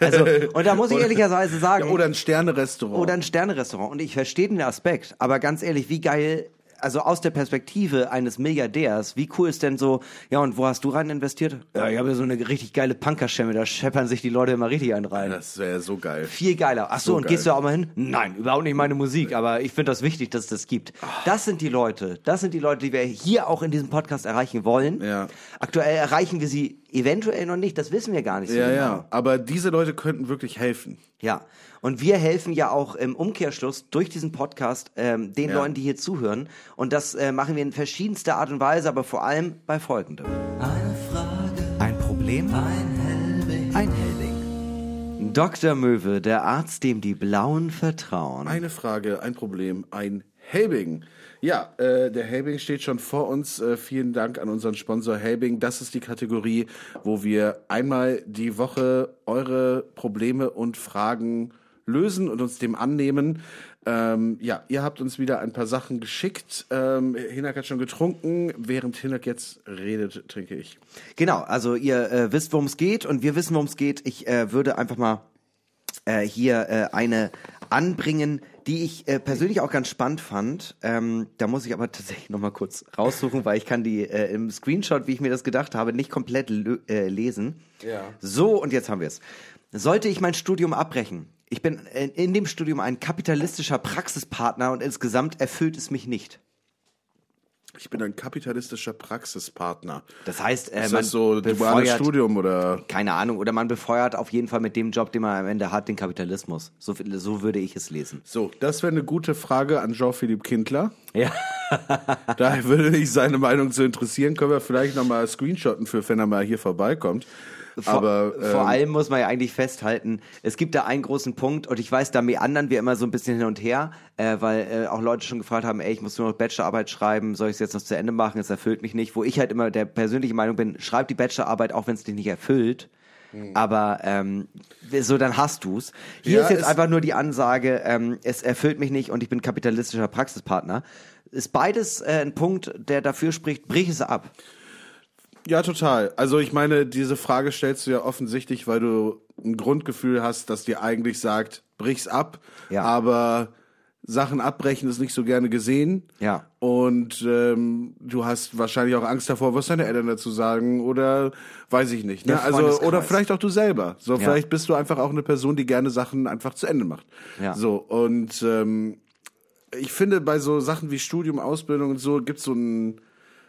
Also, und da muss ich <laughs> ehrlicherweise sagen, Ja, oder ein Sterne-Restaurant. oder ein Sternerestaurant. Und ich verstehe den Aspekt, aber ganz ehrlich, wie geil, also aus der Perspektive eines Milliardärs, wie cool ist denn so, ja, und wo hast du rein investiert? Ja, ich habe ja so eine richtig geile Punkerschemme, da scheppern sich die Leute immer richtig einen rein. das wäre so geil. Viel geiler. Ach so, So und geil. gehst du auch mal hin? Nein, überhaupt nicht meine Musik, aber ich finde das wichtig, dass es das gibt. Das sind die Leute, das sind die Leute, die wir hier auch in diesem Podcast erreichen wollen. Ja. Aktuell erreichen wir sie eventuell noch nicht, das wissen wir gar nicht so Ja, genau. ja. Aber diese Leute könnten wirklich helfen. Ja, und wir helfen ja auch im Umkehrschluss durch diesen Podcast ähm, den Ja. Leuten, die hier zuhören. Und das äh, machen wir in verschiedenster Art und Weise, aber vor allem bei folgendem. Eine Frage, Ein Problem? ein Hellweg. Ein Helbing. Dr. Möwe, der Arzt, dem die Blauen vertrauen. Eine Frage, ein Problem, ein Helbing. Ja, äh, der Helbing steht schon vor uns. Äh, vielen Dank an unseren Sponsor Helbing. Das ist die Kategorie, wo wir einmal die Woche eure Probleme und Fragen lösen und uns dem annehmen. Ähm, ja, ihr habt uns wieder ein paar Sachen geschickt. Ähm, Hinak hat schon getrunken. Während Hinak jetzt redet, trinke ich. Genau, also ihr äh, wisst, worum es geht und wir wissen, worum es geht. Ich äh, würde einfach mal äh, hier äh, eine anbringen, die ich äh, persönlich auch ganz spannend fand. Ähm, da muss ich aber tatsächlich noch mal kurz raussuchen, weil ich kann die äh, im Screenshot, wie ich mir das gedacht habe, nicht komplett äh, lesen. Ja. So, und jetzt haben wir es. Sollte ich mein Studium abbrechen? Ich bin in, dem Studium ein kapitalistischer Praxispartner und insgesamt erfüllt es mich nicht. Ich bin ein kapitalistischer Praxispartner. Das heißt, äh, Ist man das so duales befeuert- Studium oder? keine Ahnung, oder man befeuert auf jeden Fall mit dem Job, den man am Ende hat, den Kapitalismus. So, so würde ich es lesen. So, das wäre eine gute Frage an Jean-Philippe Kindler. Ja. <laughs> Da würde mich seine Meinung zu interessieren. Können wir vielleicht nochmal screenshotten für, wenn er mal hier vorbeikommt. Vor, Aber vor ähm, allem muss man ja eigentlich festhalten, es gibt da einen großen Punkt und ich weiß, da meandern wir immer so ein bisschen hin und her, äh, weil äh, auch Leute schon gefragt haben, ey, ich muss nur noch Bachelorarbeit schreiben, soll ich es jetzt noch zu Ende machen, es erfüllt mich nicht, wo ich halt immer der persönliche Meinung bin, schreib die Bachelorarbeit, auch wenn es dich nicht erfüllt, aber ähm, so, dann hast du's. Hier Ja, ist jetzt einfach nur die Ansage, ähm, es erfüllt mich nicht und ich bin kapitalistischer Praxispartner. Ist beides äh, ein Punkt, der dafür spricht, brich es ab. Ja, total. Also ich meine, diese Frage stellst du ja offensichtlich, weil du ein Grundgefühl hast, das dir eigentlich sagt, brich's ab. Ja. Aber Sachen abbrechen ist nicht so gerne gesehen. Ja. Und ähm, du hast wahrscheinlich auch Angst davor, was deine Eltern dazu sagen oder weiß ich nicht. Ne? Der Also oder vielleicht auch du selber. So Ja. vielleicht bist du einfach auch eine Person, die gerne Sachen einfach zu Ende macht. Ja. So und ähm, ich finde bei so Sachen wie Studium, Ausbildung und so gibt's so ein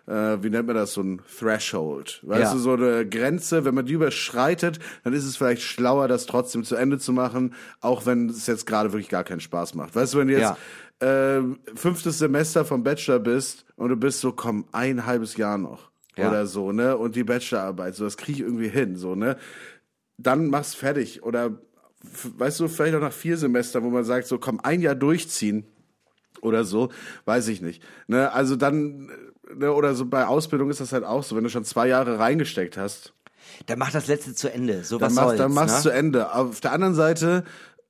äh, wie nennt man das, so ein Threshold. Weißt Ja. du, so eine Grenze, wenn man die überschreitet, dann ist es vielleicht schlauer, das trotzdem zu Ende zu machen, auch wenn es jetzt gerade wirklich gar keinen Spaß macht. Weißt du, wenn du jetzt äh, fünftes Semester vom Bachelor bist und du bist so, komm, ein halbes Jahr noch Ja. oder so, ne? Und die Bachelorarbeit, so das kriege ich irgendwie hin, so, ne? Dann mach's fertig. Oder weißt du, vielleicht auch nach vier Semestern, wo man sagt, so komm, ein Jahr durchziehen oder so, weiß ich nicht. Ne, also dann, ne, oder so bei Ausbildung ist das halt auch so, wenn du schon zwei Jahre reingesteckt hast, Dann mach das letzte zu Ende. So dann was machst, soll's, dann machst ne? zu Ende. Auf der anderen Seite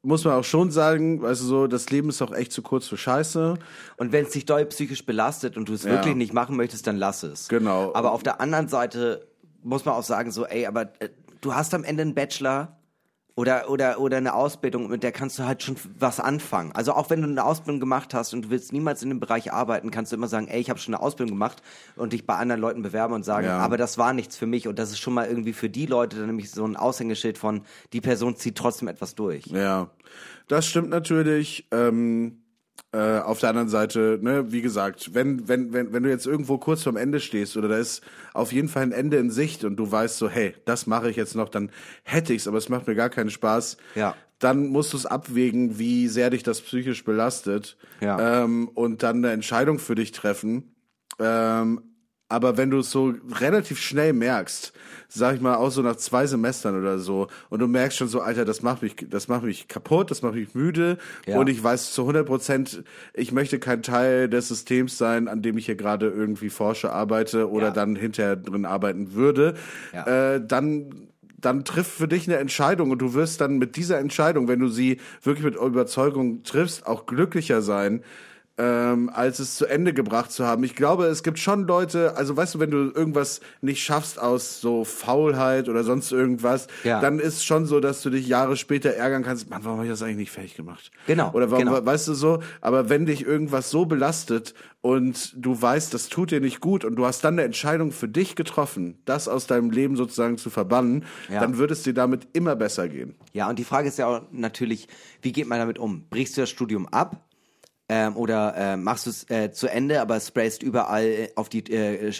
muss man auch schon sagen, weißt du so, das Leben ist auch echt zu kurz für Scheiße. Und wenn es dich doll psychisch belastet und du es Ja. wirklich nicht machen möchtest, dann lass es. Genau. Aber auf der anderen Seite muss man auch sagen, so, ey, aber äh, du hast am Ende einen Bachelor oder, oder, oder eine Ausbildung, mit der kannst du halt schon was anfangen. Also auch wenn du eine Ausbildung gemacht hast und du willst niemals in dem Bereich arbeiten, kannst du immer sagen, ey, ich habe schon eine Ausbildung gemacht und dich bei anderen Leuten bewerben und sagen, Ja. aber das war nichts für mich. Und das ist schon mal irgendwie für die Leute dann nämlich so ein Aushängeschild von, die Person zieht trotzdem etwas durch. Ja, das stimmt natürlich. Ähm, äh, auf der anderen Seite, ne, wie gesagt, wenn, wenn, wenn, wenn du jetzt irgendwo kurz vorm Ende stehst oder da ist auf jeden Fall ein Ende in Sicht und du weißt so, hey, das mache ich jetzt noch, dann hätte ich's, aber es macht mir gar keinen Spaß. Ja. Dann musst du es abwägen, wie sehr dich das psychisch belastet Ja. ähm, und dann eine Entscheidung für dich treffen. Ähm, Aber wenn du es so relativ schnell merkst, sag ich mal, auch so nach zwei Semestern oder so, und du merkst schon so, Alter, das macht mich, das macht mich kaputt, das macht mich müde, Ja. und ich weiß zu 100 Prozent, ich möchte kein Teil des Systems sein, an dem ich hier gerade irgendwie forsche, arbeite oder Ja. dann hinterher drin arbeiten würde, Ja. äh, dann dann triff für dich eine Entscheidung und du wirst dann mit dieser Entscheidung, wenn du sie wirklich mit Überzeugung triffst, auch glücklicher sein, ähm, als es zu Ende gebracht zu haben. Ich glaube, es gibt schon Leute, also weißt du, wenn du irgendwas nicht schaffst aus so Faulheit oder sonst irgendwas, Ja. dann ist schon so, dass du dich Jahre später ärgern kannst, Mann, warum habe ich das eigentlich nicht fertig gemacht? Genau, Oder warum, genau. weißt du so, aber wenn dich irgendwas so belastet und du weißt, das tut dir nicht gut und du hast dann eine Entscheidung für dich getroffen, das aus deinem Leben sozusagen zu verbannen, Ja. dann wird es dir damit immer besser gehen. Ja, und die Frage ist ja auch natürlich, wie geht man damit um? Brichst du das Studium ab? Ähm, oder äh, machst du es äh, zu Ende, aber sprayst überall auf die äh, äh,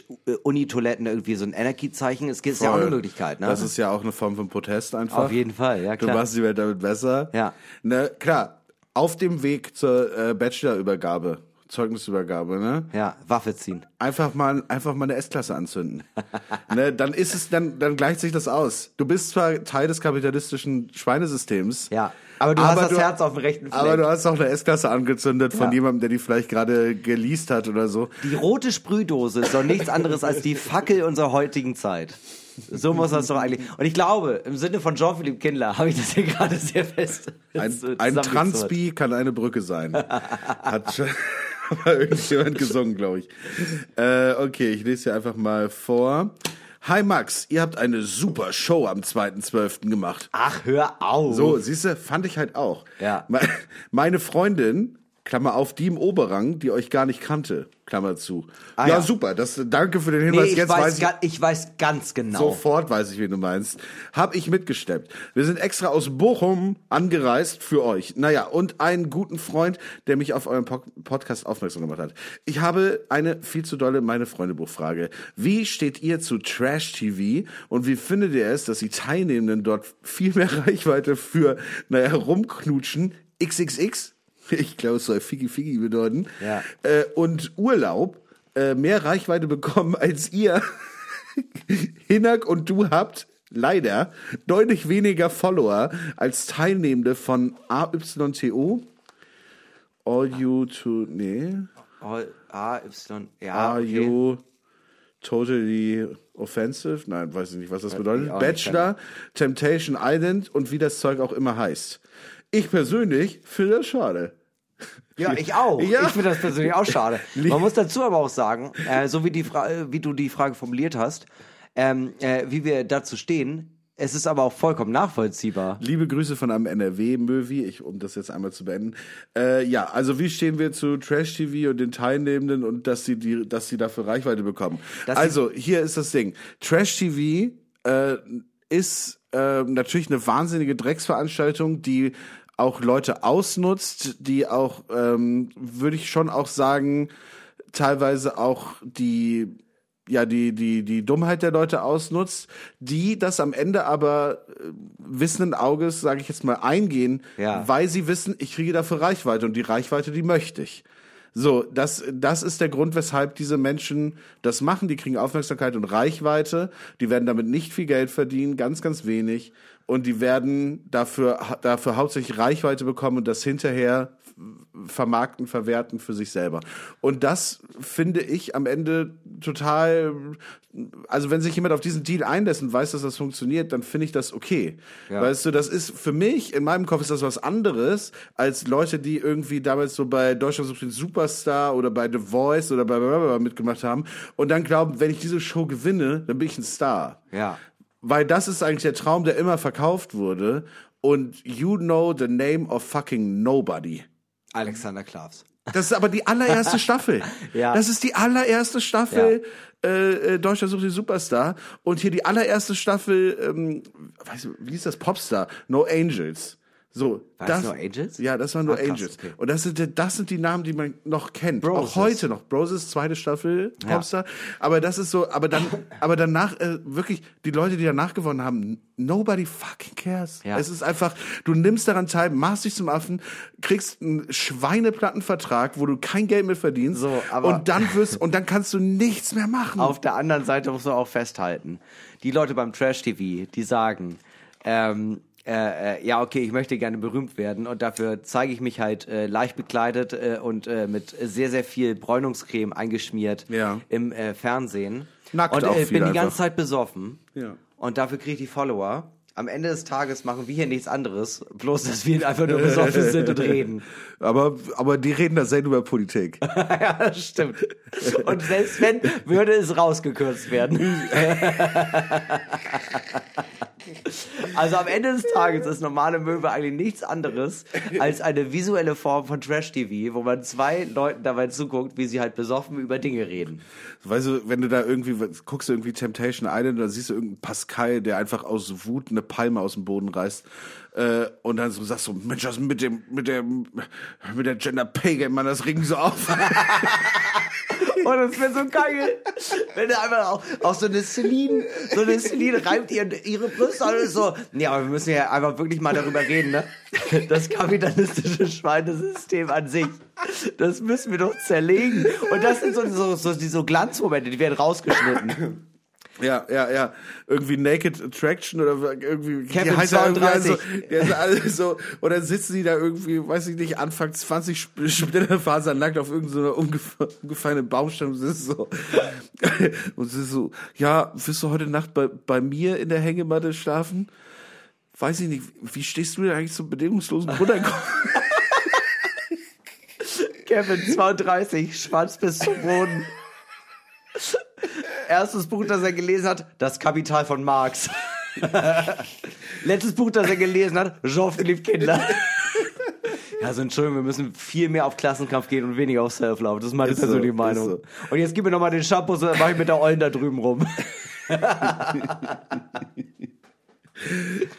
Uni-Toiletten irgendwie so ein Anarchy-Zeichen? Es ist ja auch eine. Möglichkeit, ne? Das ist ja auch eine Form von Protest einfach. Auf jeden Fall, ja, Du klar. machst die Welt damit besser. Ja. Ne, klar, auf dem Weg zur äh, Bachelorübergabe, Zeugnisübergabe, ne? ja, Waffe ziehen. Einfach mal, einfach mal eine S-Klasse anzünden. <laughs> ne, dann ist es, dann, dann gleicht sich das aus. Du bist zwar Teil des kapitalistischen Schweinesystems. Ja, aber du hast das Herz auf dem rechten Fleck. Aber du hast auch eine S-Klasse angezündet von Ja. jemandem, der die vielleicht gerade geleast hat oder so. Die rote Sprühdose ist doch nichts anderes als die Fackel unserer heutigen Zeit. So muss das doch eigentlich. Und ich glaube, im Sinne von Jean-Philippe Kindler habe ich das hier gerade sehr fest. Ein, ein. Transbi kann eine Brücke sein. Hat schon <laughs> irgendjemand gesungen, glaube ich. Äh, okay, ich lese hier einfach mal vor. Hi Max, ihr habt eine super Show am 2.12. gemacht. Ach, hör auf. So, siehst du, fand ich halt auch. Ja. Me- Meine Freundin, Klammer auf, die im Oberrang, die euch gar nicht kannte, Klammer zu. Ah, ja, ja. super, das, danke für den Nee, Hinweis. ich, Jetzt weiß, weiß ich, ga, ich weiß ganz genau. Sofort weiß ich, wen du meinst. Hab ich mitgesteppt. Wir sind extra aus Bochum angereist für euch. Naja, und einen guten Freund, der mich auf euren Po- Podcast aufmerksam gemacht hat. Ich habe eine viel zu dolle meine Freundebuchfrage. Wie steht ihr zu Trash TV und wie findet ihr es, dass die Teilnehmenden dort viel mehr <laughs> Reichweite für, naja, rumknutschen, XXX? <laughs> Ich glaube, es soll Figi Figi bedeuten. Ja. Äh, und Urlaub äh, mehr Reichweite bekommen <laughs> als ihr. <laughs> Hinak und du habt leider deutlich weniger Follower als Teilnehmende von AYTO. All you to, nee, All- A, Y, ja, are okay. you totally offensive? Nein, weiß ich nicht, was das bedeutet. Bachelor, Temptation Island und wie das Zeug auch immer heißt. Ich persönlich finde das schade. Ja, ich auch. Ja. Ich finde das persönlich auch schade. Man muss dazu aber auch sagen, äh, so wie, die Fra äh, wie du die Frage formuliert hast, ähm, äh, wie wir dazu stehen, es ist aber auch vollkommen nachvollziehbar. Liebe Grüße von einem NRW-Möwi, um das jetzt einmal zu beenden. Äh, ja, also wie stehen wir zu Trash-TV und den Teilnehmenden und dass sie, die, dass sie dafür Reichweite bekommen? Dass also, hier ist das Ding. Trash-TV äh, ist äh, natürlich eine wahnsinnige Drecksveranstaltung, die auch Leute ausnutzt, die auch, ähm, würde ich schon auch sagen, teilweise auch die ja die die die Dummheit der Leute ausnutzt, die das am Ende aber äh, wissenden Auges, sage ich jetzt mal, eingehen, Ja. weil sie wissen, ich kriege dafür Reichweite und die Reichweite, die möchte ich. So, das, das ist der Grund, weshalb diese Menschen das machen. Die kriegen Aufmerksamkeit und Reichweite. Die werden damit nicht viel Geld verdienen, ganz, ganz wenig. Und die werden dafür, dafür hauptsächlich Reichweite bekommen und das hinterher vermarkten, verwerten für sich selber. Und das finde ich am Ende total, also wenn sich jemand auf diesen Deal einlässt und weiß, dass das funktioniert, dann finde ich das okay. Ja. Weißt du, das ist für mich, in meinem Kopf ist das was anderes, als Leute, die irgendwie damals so bei Deutschland sucht den Superstar oder bei The Voice oder bei blablabla mitgemacht haben und dann glauben, wenn ich diese Show gewinne, dann bin ich ein Star. Ja. Weil das ist eigentlich der Traum, der immer verkauft wurde. Und you know the name of fucking nobody. Alexander Klavs. Das ist aber die allererste Staffel. <laughs> Ja. Das ist die allererste Staffel äh, äh, Deutschland sucht den Superstar. Und hier die allererste Staffel, ähm, weißt du, wie ist das? Popstar. No Angels. So, War das nur Angels? Ja, das waren nur Ah, krass, Angels. okay. Und das sind, das sind die Namen, die man noch kennt. Broses. Auch heute noch. Broses, zweite Staffel, Popstar. Aber das ist so, aber dann, <laughs> aber danach, äh, wirklich, die Leute, die danach gewonnen haben, nobody fucking cares. Ja. Es ist einfach, du nimmst daran teil, machst dich zum Affen, kriegst einen Schweineplattenvertrag, wo du kein Geld mehr verdienst. So, aber- und dann wirst, und dann kannst du nichts mehr machen. Auf der anderen Seite muss man auch festhalten, die Leute beim Trash-TV, die sagen, ähm, äh, äh, ja, okay, ich möchte gerne berühmt werden und dafür zeige ich mich halt äh, leicht bekleidet äh, und äh, mit sehr, sehr viel Bräunungscreme eingeschmiert Ja. im äh, Fernsehen. Nackt und auch bin die ganze einfach. Zeit besoffen. Ja. Und dafür kriege ich die Follower. Am Ende des Tages machen wir hier nichts anderes, bloß dass wir einfach nur besoffen <laughs> sind und reden. Aber, aber die reden da selten über Politik. <laughs> ja, das stimmt. Und selbst wenn, würde es rausgekürzt werden. <laughs> Also am Ende des Tages ist normale Möwe eigentlich nichts anderes als eine visuelle Form von Trash-TV, wo man zwei Leuten dabei zuguckt, wie sie halt besoffen über Dinge reden. Weißt du, wenn du da irgendwie, guckst du irgendwie Temptation Island, da siehst du irgendeinen Pascal, der einfach aus Wut eine Palme aus dem Boden reißt. Äh, und dann so sagst du, Mensch, was mit dem, mit dem, mit der Gender Pay Game, man, das regen so auf. <laughs> Und das wäre so geil, wenn er einfach auch, auch so eine Celine, so eine Celine reibt ihr, ihre Brüste an und so, ja, aber wir müssen ja einfach wirklich mal darüber reden, ne? Das kapitalistische Schweinesystem an sich, das müssen wir doch zerlegen. Und das sind so, so, so, so Glanzmomente, die werden rausgeschnitten. Ja, ja, ja. Irgendwie Naked Attraction oder irgendwie, Kevin die heißt ja irgendwie 32. also, der ist alles so, und dann sitzen die da irgendwie, weiß ich nicht, Anfang 20 Sp- Splitterfasern nackt auf irgendeiner so umgef umgefallenen Baumstamm und ist so, <laughs> und ist so, ja, wirst du heute Nacht bei, bei mir in der Hängematte schlafen? Weiß ich nicht, wie stehst du denn eigentlich zum bedingungslosen Grundeinkommen? <laughs> Kevin 32, Schwanz bis zum Boden. Erstes Buch, das er gelesen hat, Das Kapital von Marx. <laughs> Letztes Buch, das er gelesen hat, Jean-Philippe <laughs> Kindler. Ja, so Entschuldigung, wir müssen viel mehr auf Klassenkampf gehen und weniger auf Self-Love. Das ist meine Ist so, persönliche ist Meinung. so. Und jetzt gib mir nochmal den Shampoo, so mach ich mit der Ollen da drüben rum. <laughs>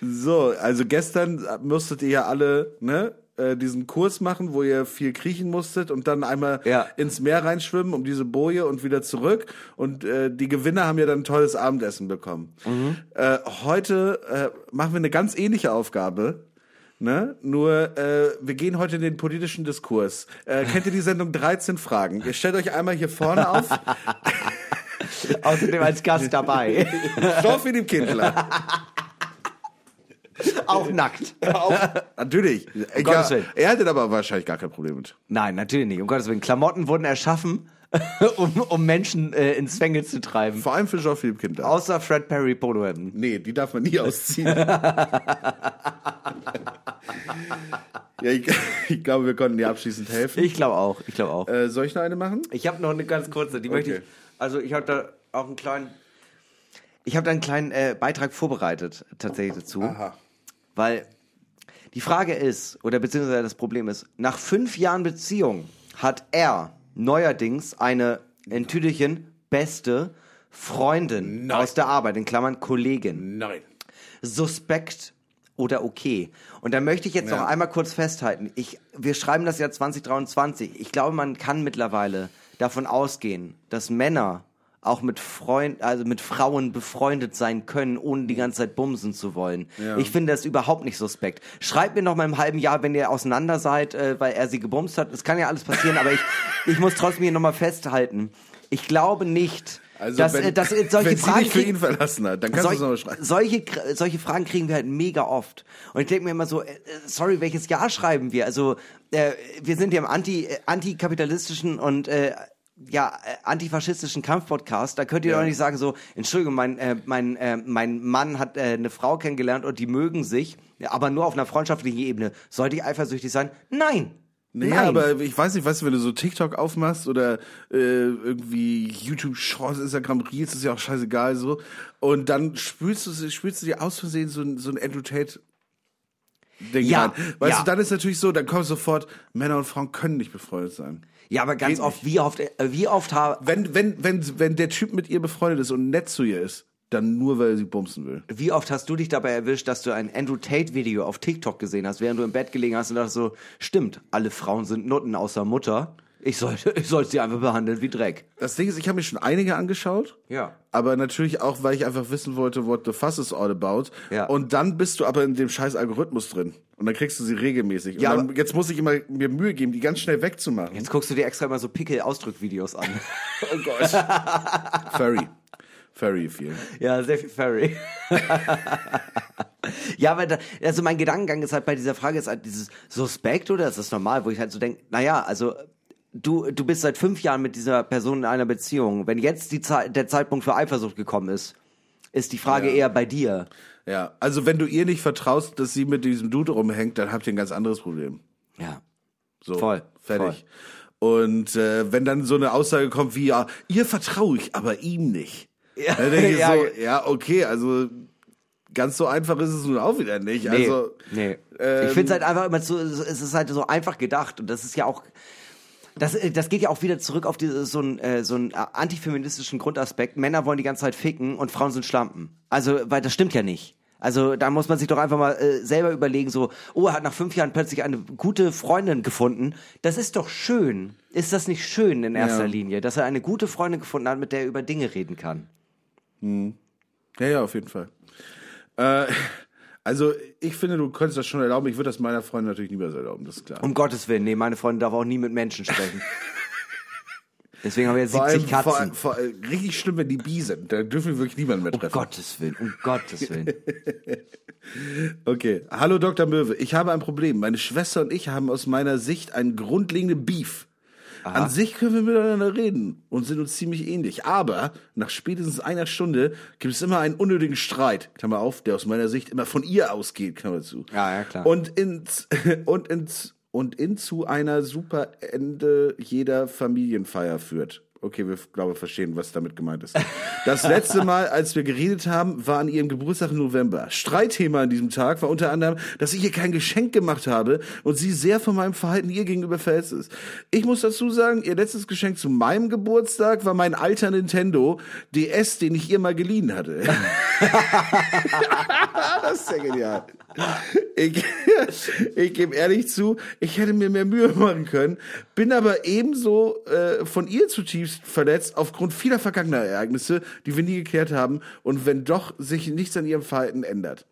So, also gestern musstet ihr ja alle, ne, äh, diesen Kurs machen, wo ihr viel kriechen musstet und dann einmal Ja. ins Meer reinschwimmen um diese Boje und wieder zurück. Und äh, die Gewinner haben ja dann ein tolles Abendessen bekommen. Äh, heute äh, machen wir eine ganz ähnliche Aufgabe. Ne? Nur, äh, wir gehen heute in den politischen Diskurs. Äh, kennt ihr die Sendung 13 Fragen? Ihr stellt euch einmal hier vorne auf. <laughs> Außerdem als Gast dabei. Jean-Philippe Kindler. <laughs> <laughs> Auch nackt. Auch, <laughs> natürlich. Gottes Ja, Willen. er hätte aber wahrscheinlich gar kein Problem mit. Nein, natürlich nicht. Um Gottes Willen. Klamotten wurden erschaffen, <laughs> um, um Menschen äh, ins Zwänge zu treiben. Vor allem für Jean-Philippe Kindler. Außer Fred Perry Polohemden. Nee, die darf man nie ausziehen. ja, ich, ich glaube, wir konnten dir abschließend helfen. Ich glaube auch. Ich glaube auch. äh, soll ich noch eine machen? Ich habe noch eine ganz kurze, die möchte ich. Okay. Also ich habe da auch einen kleinen. Ich habe da einen kleinen äh, Beitrag vorbereitet tatsächlich dazu, Aha. Weil die Frage ist oder beziehungsweise das Problem ist: Nach fünf Jahren Beziehung hat er neuerdings eine in Tüdelchen beste Freundin Nein. aus der Arbeit in Klammern Kollegin. Nein. suspekt oder okay. Und da möchte ich jetzt Ja. noch einmal kurz festhalten. Ich, wir schreiben das Jahr 2023. Ich glaube, man kann mittlerweile davon ausgehen, dass Männer auch mit Freund, also mit Frauen befreundet sein können, ohne die ganze Zeit bumsen zu wollen. Ja. Ich finde das überhaupt nicht suspekt. Schreibt mir noch mal im halben Jahr, wenn ihr auseinander seid, äh, weil er sie gebumst hat. Das kann ja alles passieren, aber ich, <laughs> ich muss trotzdem hier noch mal festhalten. Ich glaube nicht, Also, dass, wenn, äh, dass äh, solche wenn sie Fragen dich für kriegen- ihn verlassen hat, dann kannst du es nochmal schreiben. solche, solche Fragen kriegen wir halt mega oft. Und ich denke mir immer so, äh, äh, sorry, welches Jahr schreiben wir? Also, äh, wir sind ja im Anti, äh, antikapitalistischen und äh, ja, äh, antifaschistischen Kampfpodcast. Da könnt ihr Ja. doch nicht sagen so, Entschuldigung, mein, äh, mein, äh, mein Mann hat äh, eine Frau kennengelernt und die mögen sich, aber nur auf einer freundschaftlichen Ebene. Sollte ich eifersüchtig sein? Nein. Naja, Nein. aber ich weiß nicht, weißt du, wenn du so TikTok aufmachst oder äh, irgendwie YouTube Shorts, Instagram Reels, ist ja auch scheißegal so. Und dann spülst du, spülst du dir aus Versehen so, ein- so ein Andrew Tate Ding Ja, rein. Weißt ja. du, dann ist natürlich so, dann kommt sofort, Männer und Frauen können nicht befreundet sein. Ja, aber ganz Geht oft, wie oft, äh, wie oft habe Wenn, wenn, wenn, wenn der Typ mit ihr befreundet ist und nett zu ihr ist, dann nur, weil sie bumsen will. Wie oft hast du dich dabei erwischt, dass du ein Andrew Tate-Video auf TikTok gesehen hast, während du im Bett gelegen hast und dachtest so, stimmt, alle Frauen sind Nutten außer Mutter. Ich sollte, <laughs> ich sollte sie einfach behandeln wie Dreck. Das Ding ist, ich habe mir schon einige angeschaut. Ja. Aber natürlich auch, weil ich einfach wissen wollte, what the fuss is all about. Ja. Und dann bist du aber in dem scheiß Algorithmus drin. Und dann kriegst du sie regelmäßig. Und Ja, dann, jetzt muss ich immer mir Mühe geben, die ganz schnell wegzumachen. Jetzt guckst du dir extra mal so Pickel-Ausdrückvideos an. <laughs> Oh Gott. Furry. Furry viel. Ja, sehr viel Furry. <laughs> ja, aber da, also mein Gedankengang ist halt bei dieser Frage ist halt dieses Suspekt oder ist das normal, wo ich halt so denke, naja, also du, du bist seit fünf Jahren mit dieser Person in einer Beziehung. Wenn jetzt die Zeit, der Zeitpunkt für Eifersucht gekommen ist, ist die Frage Ja. eher bei dir. Ja, also wenn du ihr nicht vertraust, dass sie mit diesem Dude rumhängt, dann habt ihr ein ganz anderes Problem. Ja. So, Voll, fertig. Und äh, wenn dann so eine Aussage kommt wie, ja, ihr vertraue ich, aber ihm nicht. Ja, Dann denke ich <laughs> ja. so, ja, okay, also ganz so einfach ist es nun auch wieder nicht. Nee, Also, nee. ähm, ich finde es halt einfach immer so, es ist halt so einfach gedacht und das ist ja auch, das, äh, das geht ja auch wieder zurück auf diese, so einen äh, so einen äh, antifeministischen Grundaspekt. Männer wollen die ganze Zeit ficken und Frauen sind Schlampen. Also, weil das stimmt ja nicht. Also da muss man sich doch einfach mal äh, selber überlegen, so, oh, er hat nach fünf Jahren plötzlich eine gute Freundin gefunden. Das ist doch schön. Ist das nicht schön in erster Ja. Linie, dass er eine gute Freundin gefunden hat, mit der er über Dinge reden kann? Ja, ja, auf jeden Fall. Äh, also ich finde, du könntest das schon erlauben. Ich würde das meiner Freundin natürlich niemals erlauben, das ist klar. Um Gottes Willen, nee, meine Freundin darf auch nie mit Menschen sprechen. <laughs> Deswegen haben wir jetzt Vor 70 allem, Katzen. vor, vor, richtig schlimm, wenn die bi sind. Da dürfen wir wirklich niemanden mehr Um treffen. Gottes Willen, um Gottes Willen. <laughs> Okay. Hallo Dr. Möwe, ich habe ein Problem. Meine Schwester und ich haben aus meiner Sicht einen grundlegenden Beef. An sich können wir miteinander reden und sind uns ziemlich ähnlich. Aber nach spätestens einer Stunde gibt es immer einen unnötigen Streit, Klammer auf, der aus meiner Sicht immer von ihr ausgeht, Klammer zu. Ja, ja, klar. Und ins, <laughs> und ins, und in zu einer super Ende jeder Familienfeier führt. Okay, wir glaube verstehen, was damit gemeint ist. Das letzte Mal, als wir geredet haben, war an ihrem Geburtstag im November. Streitthema an diesem Tag war unter anderem, dass ich ihr kein Geschenk gemacht habe und sie sehr von meinem Verhalten ihr gegenüber verletzt ist. Ich muss dazu sagen, ihr letztes Geschenk zu meinem Geburtstag war mein alter Nintendo DS, den ich ihr mal geliehen hatte. <laughs> das ist ja genial. Ich, ich gebe ehrlich zu, ich hätte mir mehr Mühe machen können, bin aber ebenso äh, von ihr zutiefst verletzt aufgrund vieler vergangener Ereignisse, die wir nie geklärt haben und wenn doch sich nichts an ihrem Verhalten ändert.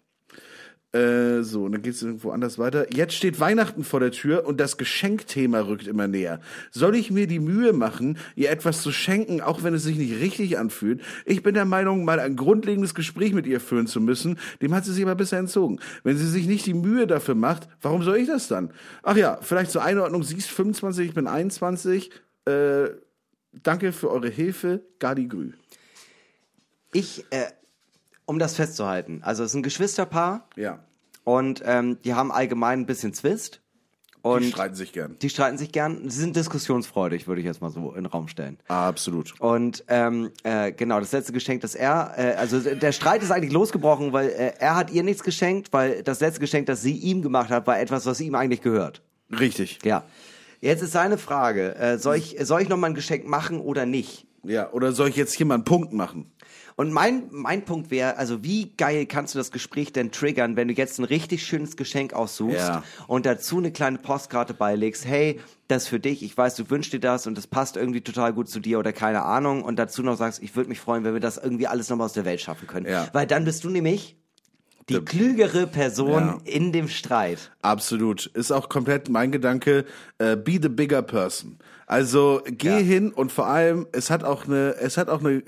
Äh, so, und dann geht's irgendwo anders weiter. Jetzt steht Weihnachten vor der Tür und das Geschenkthema rückt immer näher. Soll ich mir die Mühe machen, ihr etwas zu schenken, auch wenn es sich nicht richtig anfühlt? Ich bin der Meinung, mal ein grundlegendes Gespräch mit ihr führen zu müssen. Dem hat sie sich aber bisher entzogen. Wenn sie sich nicht die Mühe dafür macht, warum soll ich das dann? Ach ja, vielleicht zur Einordnung, sie ist 25, ich bin 21. Äh, danke für eure Hilfe, Gadi Grü. Ich, äh, um das festzuhalten, also es ist ein Geschwisterpaar Ja, und ähm, die haben allgemein ein bisschen Zwist. Und die streiten sich gern. die streiten sich gern. Sie sind diskussionsfreudig, würde ich jetzt mal so in den Raum stellen. Absolut. Und ähm, äh, genau, das letzte Geschenk, das er, äh, also der Streit ist eigentlich losgebrochen, weil äh, er hat ihr nichts geschenkt, weil das letzte Geschenk, das sie ihm gemacht hat, war etwas, was ihm eigentlich gehört. Richtig. Ja. Jetzt ist seine Frage, äh, soll ich, soll ich noch mal ein Geschenk machen oder nicht? Ja, oder soll ich jetzt hier mal einen Punkt machen? Und mein, mein Punkt wäre, also wie geil kannst du das Gespräch denn triggern, wenn du jetzt ein richtig schönes Geschenk aussuchst Ja. und dazu eine kleine Postkarte beilegst, hey, das für dich, ich weiß, du wünschst dir das und das passt irgendwie total gut zu dir oder keine Ahnung und dazu noch sagst, ich würde mich freuen, wenn wir das irgendwie alles nochmal aus der Welt schaffen können. Ja. Weil dann bist du nämlich die klügere Person Ja. in dem Streit. Absolut. Ist auch komplett mein Gedanke, äh, be the bigger person. Also geh Ja. hin und vor allem, es hat auch eine, es hat auch eine, äh,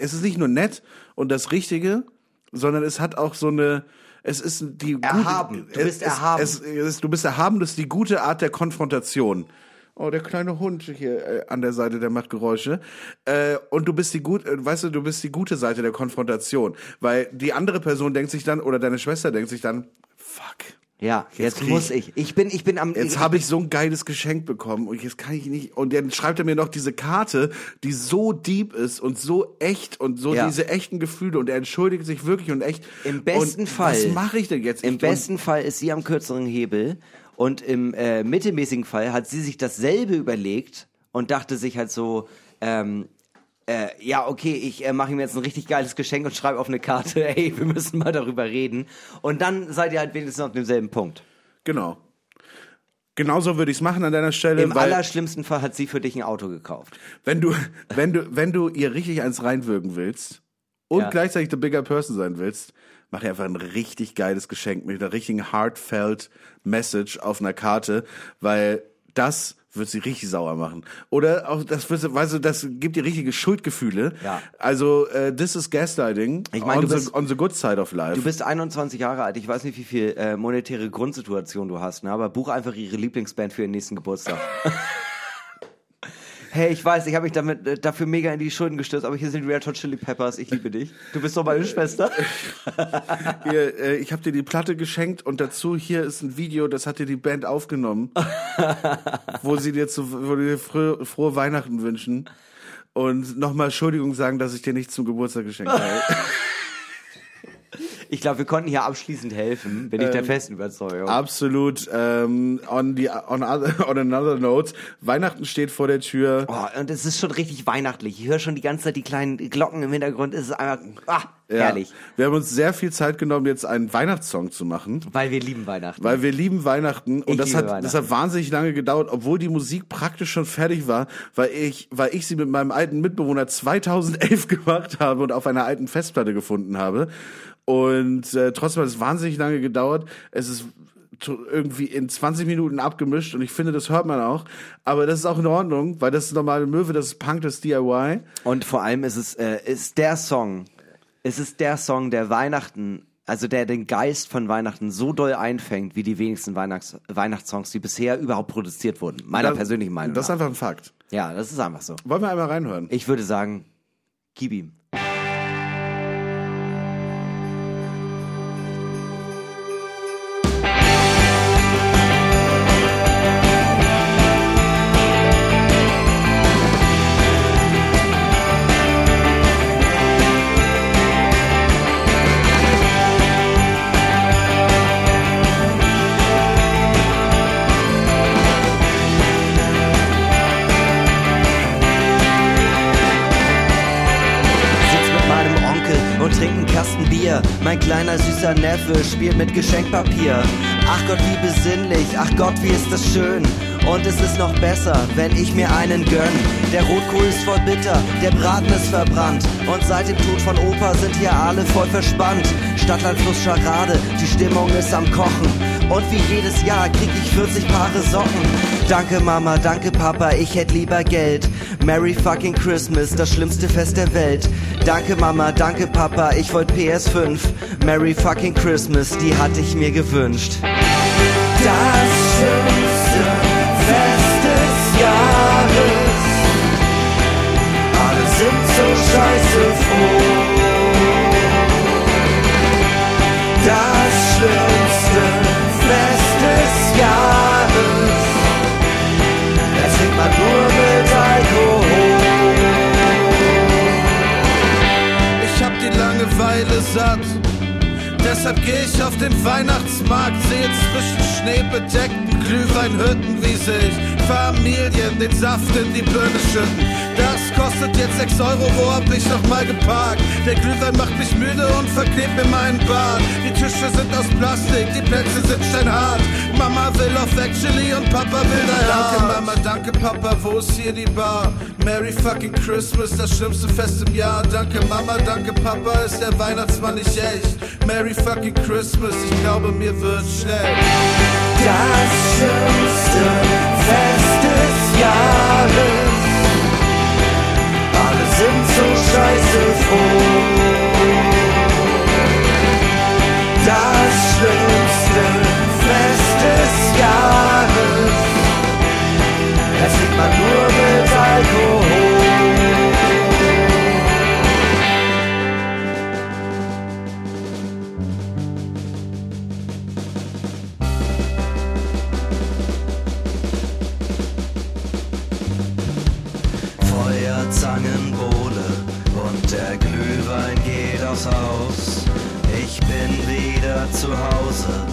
es ist nicht nur nett und das Richtige, sondern es hat auch so eine, es ist die gute, Erhaben. Du bist es, erhaben. Es, es, du bist erhaben, das ist die gute Art der Konfrontation. Oh, der kleine Hund hier äh, an der Seite, der macht Geräusche. Äh, und du bist die gut, äh, weißt du, du bist die gute Seite der Konfrontation, weil die andere Person denkt sich dann oder deine Schwester denkt sich dann, fuck. Ja, jetzt, krieg muss ich- ich. Bin, ich bin am. Jetzt habe ich so ein geiles Geschenk bekommen und jetzt kann ich nicht. Und dann schreibt er mir noch diese Karte, die so deep ist und so echt und so Ja. diese echten Gefühle und er entschuldigt sich wirklich und echt. Im besten und Fall. Was mache ich denn jetzt? Im Ich- besten Fall ist sie am kürzeren Hebel und im äh, mittelmäßigen Fall hat sie sich dasselbe überlegt und dachte sich halt so, ähm, äh, ja, okay, ich äh, mache ihm jetzt ein richtig geiles Geschenk und schreibe auf eine Karte, <laughs> ey, wir müssen mal darüber reden. Und dann seid ihr halt wenigstens auf demselben Punkt. Genau. Genauso würde ich es machen an deiner Stelle, Im weil allerschlimmsten Fall hat sie für dich ein Auto gekauft. wenn du, <laughs> wenn du, wenn du ihr richtig eins reinwirken willst und Ja. gleichzeitig the bigger person sein willst, mach ihr einfach ein richtig geiles Geschenk mit einer richtigen heartfelt Message auf einer Karte, weil das wird sie richtig sauer machen. Oder auch das weißt du, das gibt ihr richtige Schuldgefühle. Ja. Also äh, this is gaslighting Ich meine, on, du the, on the good side of life. Du bist 21 Jahre alt, ich weiß nicht, wie viel äh, monetäre Grundsituation du hast, ne? aber buch einfach ihre Lieblingsband für ihren nächsten Geburtstag. <laughs> hey, ich weiß, ich habe mich damit äh, dafür mega in die Schulden gestürzt, aber hier sind Red Hot Chili Peppers, ich liebe dich. Du bist doch meine Schwester. <laughs> Hier, äh, ich habe dir die Platte geschenkt und dazu hier ist ein Video, das hat dir die Band aufgenommen, <laughs> wo sie dir zu, wo dir frohe, frohe Weihnachten wünschen und nochmal Entschuldigung sagen, dass ich dir nicht zum Geburtstag geschenkt habe. <laughs> Ich glaube, wir konnten hier abschließend helfen, bin ich der festen Überzeugung. Absolut. Ähm, on the on, other, <laughs> on another note, Weihnachten steht vor der Tür. Oh, und es ist schon richtig weihnachtlich. Ich höre schon die ganze Zeit die kleinen Glocken im Hintergrund. Es ist einfach ah, Ja. herrlich. Wir haben uns sehr viel Zeit genommen, jetzt einen Weihnachtssong zu machen. Weil wir lieben Weihnachten. Weil wir lieben Weihnachten und Ich das hat, Weihnachten. das hat wahnsinnig lange gedauert, obwohl die Musik praktisch schon fertig war, weil ich, weil ich sie mit meinem alten Mitbewohner 2011 <laughs> gemacht habe und auf einer alten Festplatte gefunden habe. Und äh, trotzdem hat es wahnsinnig lange gedauert. Es ist irgendwie in 20 Minuten abgemischt und ich finde, das hört man auch. Aber das ist auch in Ordnung, weil das ist normale Möwe, das ist Punk, das ist DIY. Und vor allem ist es äh, ist der Song, es ist der Song, der Weihnachten, also der den Geist von Weihnachten so doll einfängt, wie die wenigsten Weihnachts Weihnachtssongs, die bisher überhaupt produziert wurden. Meiner Das- persönlichen Meinung Das ist nach. einfach ein Fakt. Ja, das ist einfach so. Wollen wir einmal reinhören? Ich würde sagen, gib ihm. Neffe spielt mit Geschenkpapier. Ach Gott, wie besinnlich, ach Gott, wie ist das schön. Und es ist noch besser, wenn ich mir einen gönn. Der Rotkohl ist voll bitter, der Braten ist verbrannt. Und seit dem Tod von Opa sind hier alle voll verspannt. Stadtland Fluss Scharade, die Stimmung ist am Kochen. Und wie jedes Jahr krieg ich 40 Paare Socken. Danke Mama, danke Papa, ich hätt lieber Geld. Merry fucking Christmas, das schlimmste Fest der Welt. Danke Mama, danke Papa, ich wollt PS5. Merry fucking Christmas, die hatte ich mir gewünscht. Das schönste Fest des Jahres. Alle sind so scheiße froh. Langeweile satt. Deshalb geh ich auf den Weihnachtsmarkt, sehe zwischen schneebedeckten Glühweinhütten, wie sich Familien den Saft in die Birne schütten. Das kostet jetzt 6 Euro, wo hab ich noch mal geparkt? Der Glühwein macht mich müde und verklebt mir meinen Bart. Die Tische sind aus Plastik, die Plätze sind steinhart. Mama will auf Actually und Papa will da Danke Mama, danke Papa, wo ist hier die Bar? Merry fucking Christmas, das schlimmste Fest im Jahr. Danke Mama, danke Papa, ist der Weihnachtsmann nicht echt? Merry fucking Christmas, ich glaube mir wird schlecht. Das schönste Fest des Jahres. Alle sind so scheiße froh. Das schönste Fest des Jahres. Da trinkt man nur mit Alkohol. Aufs Haus. Ich bin wieder zu Hause,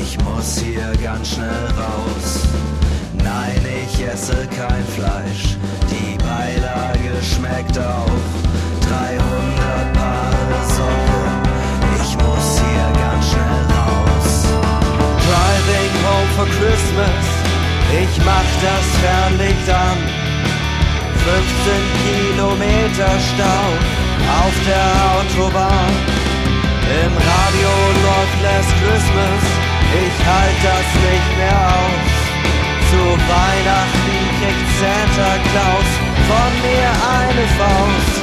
ich muss hier ganz schnell raus. Nein, ich esse kein Fleisch. Die Beilage schmeckt auch 300 Paare Socken. Ich muss hier ganz schnell raus. Driving home for Christmas. Ich mach das Fernlicht an. 15 Kilometer Stau auf der Autobahn. Im Radio läuft Last Christmas, ich halt das nicht mehr aus. Zu Weihnachten kriegt Santa Claus von mir eine Faust.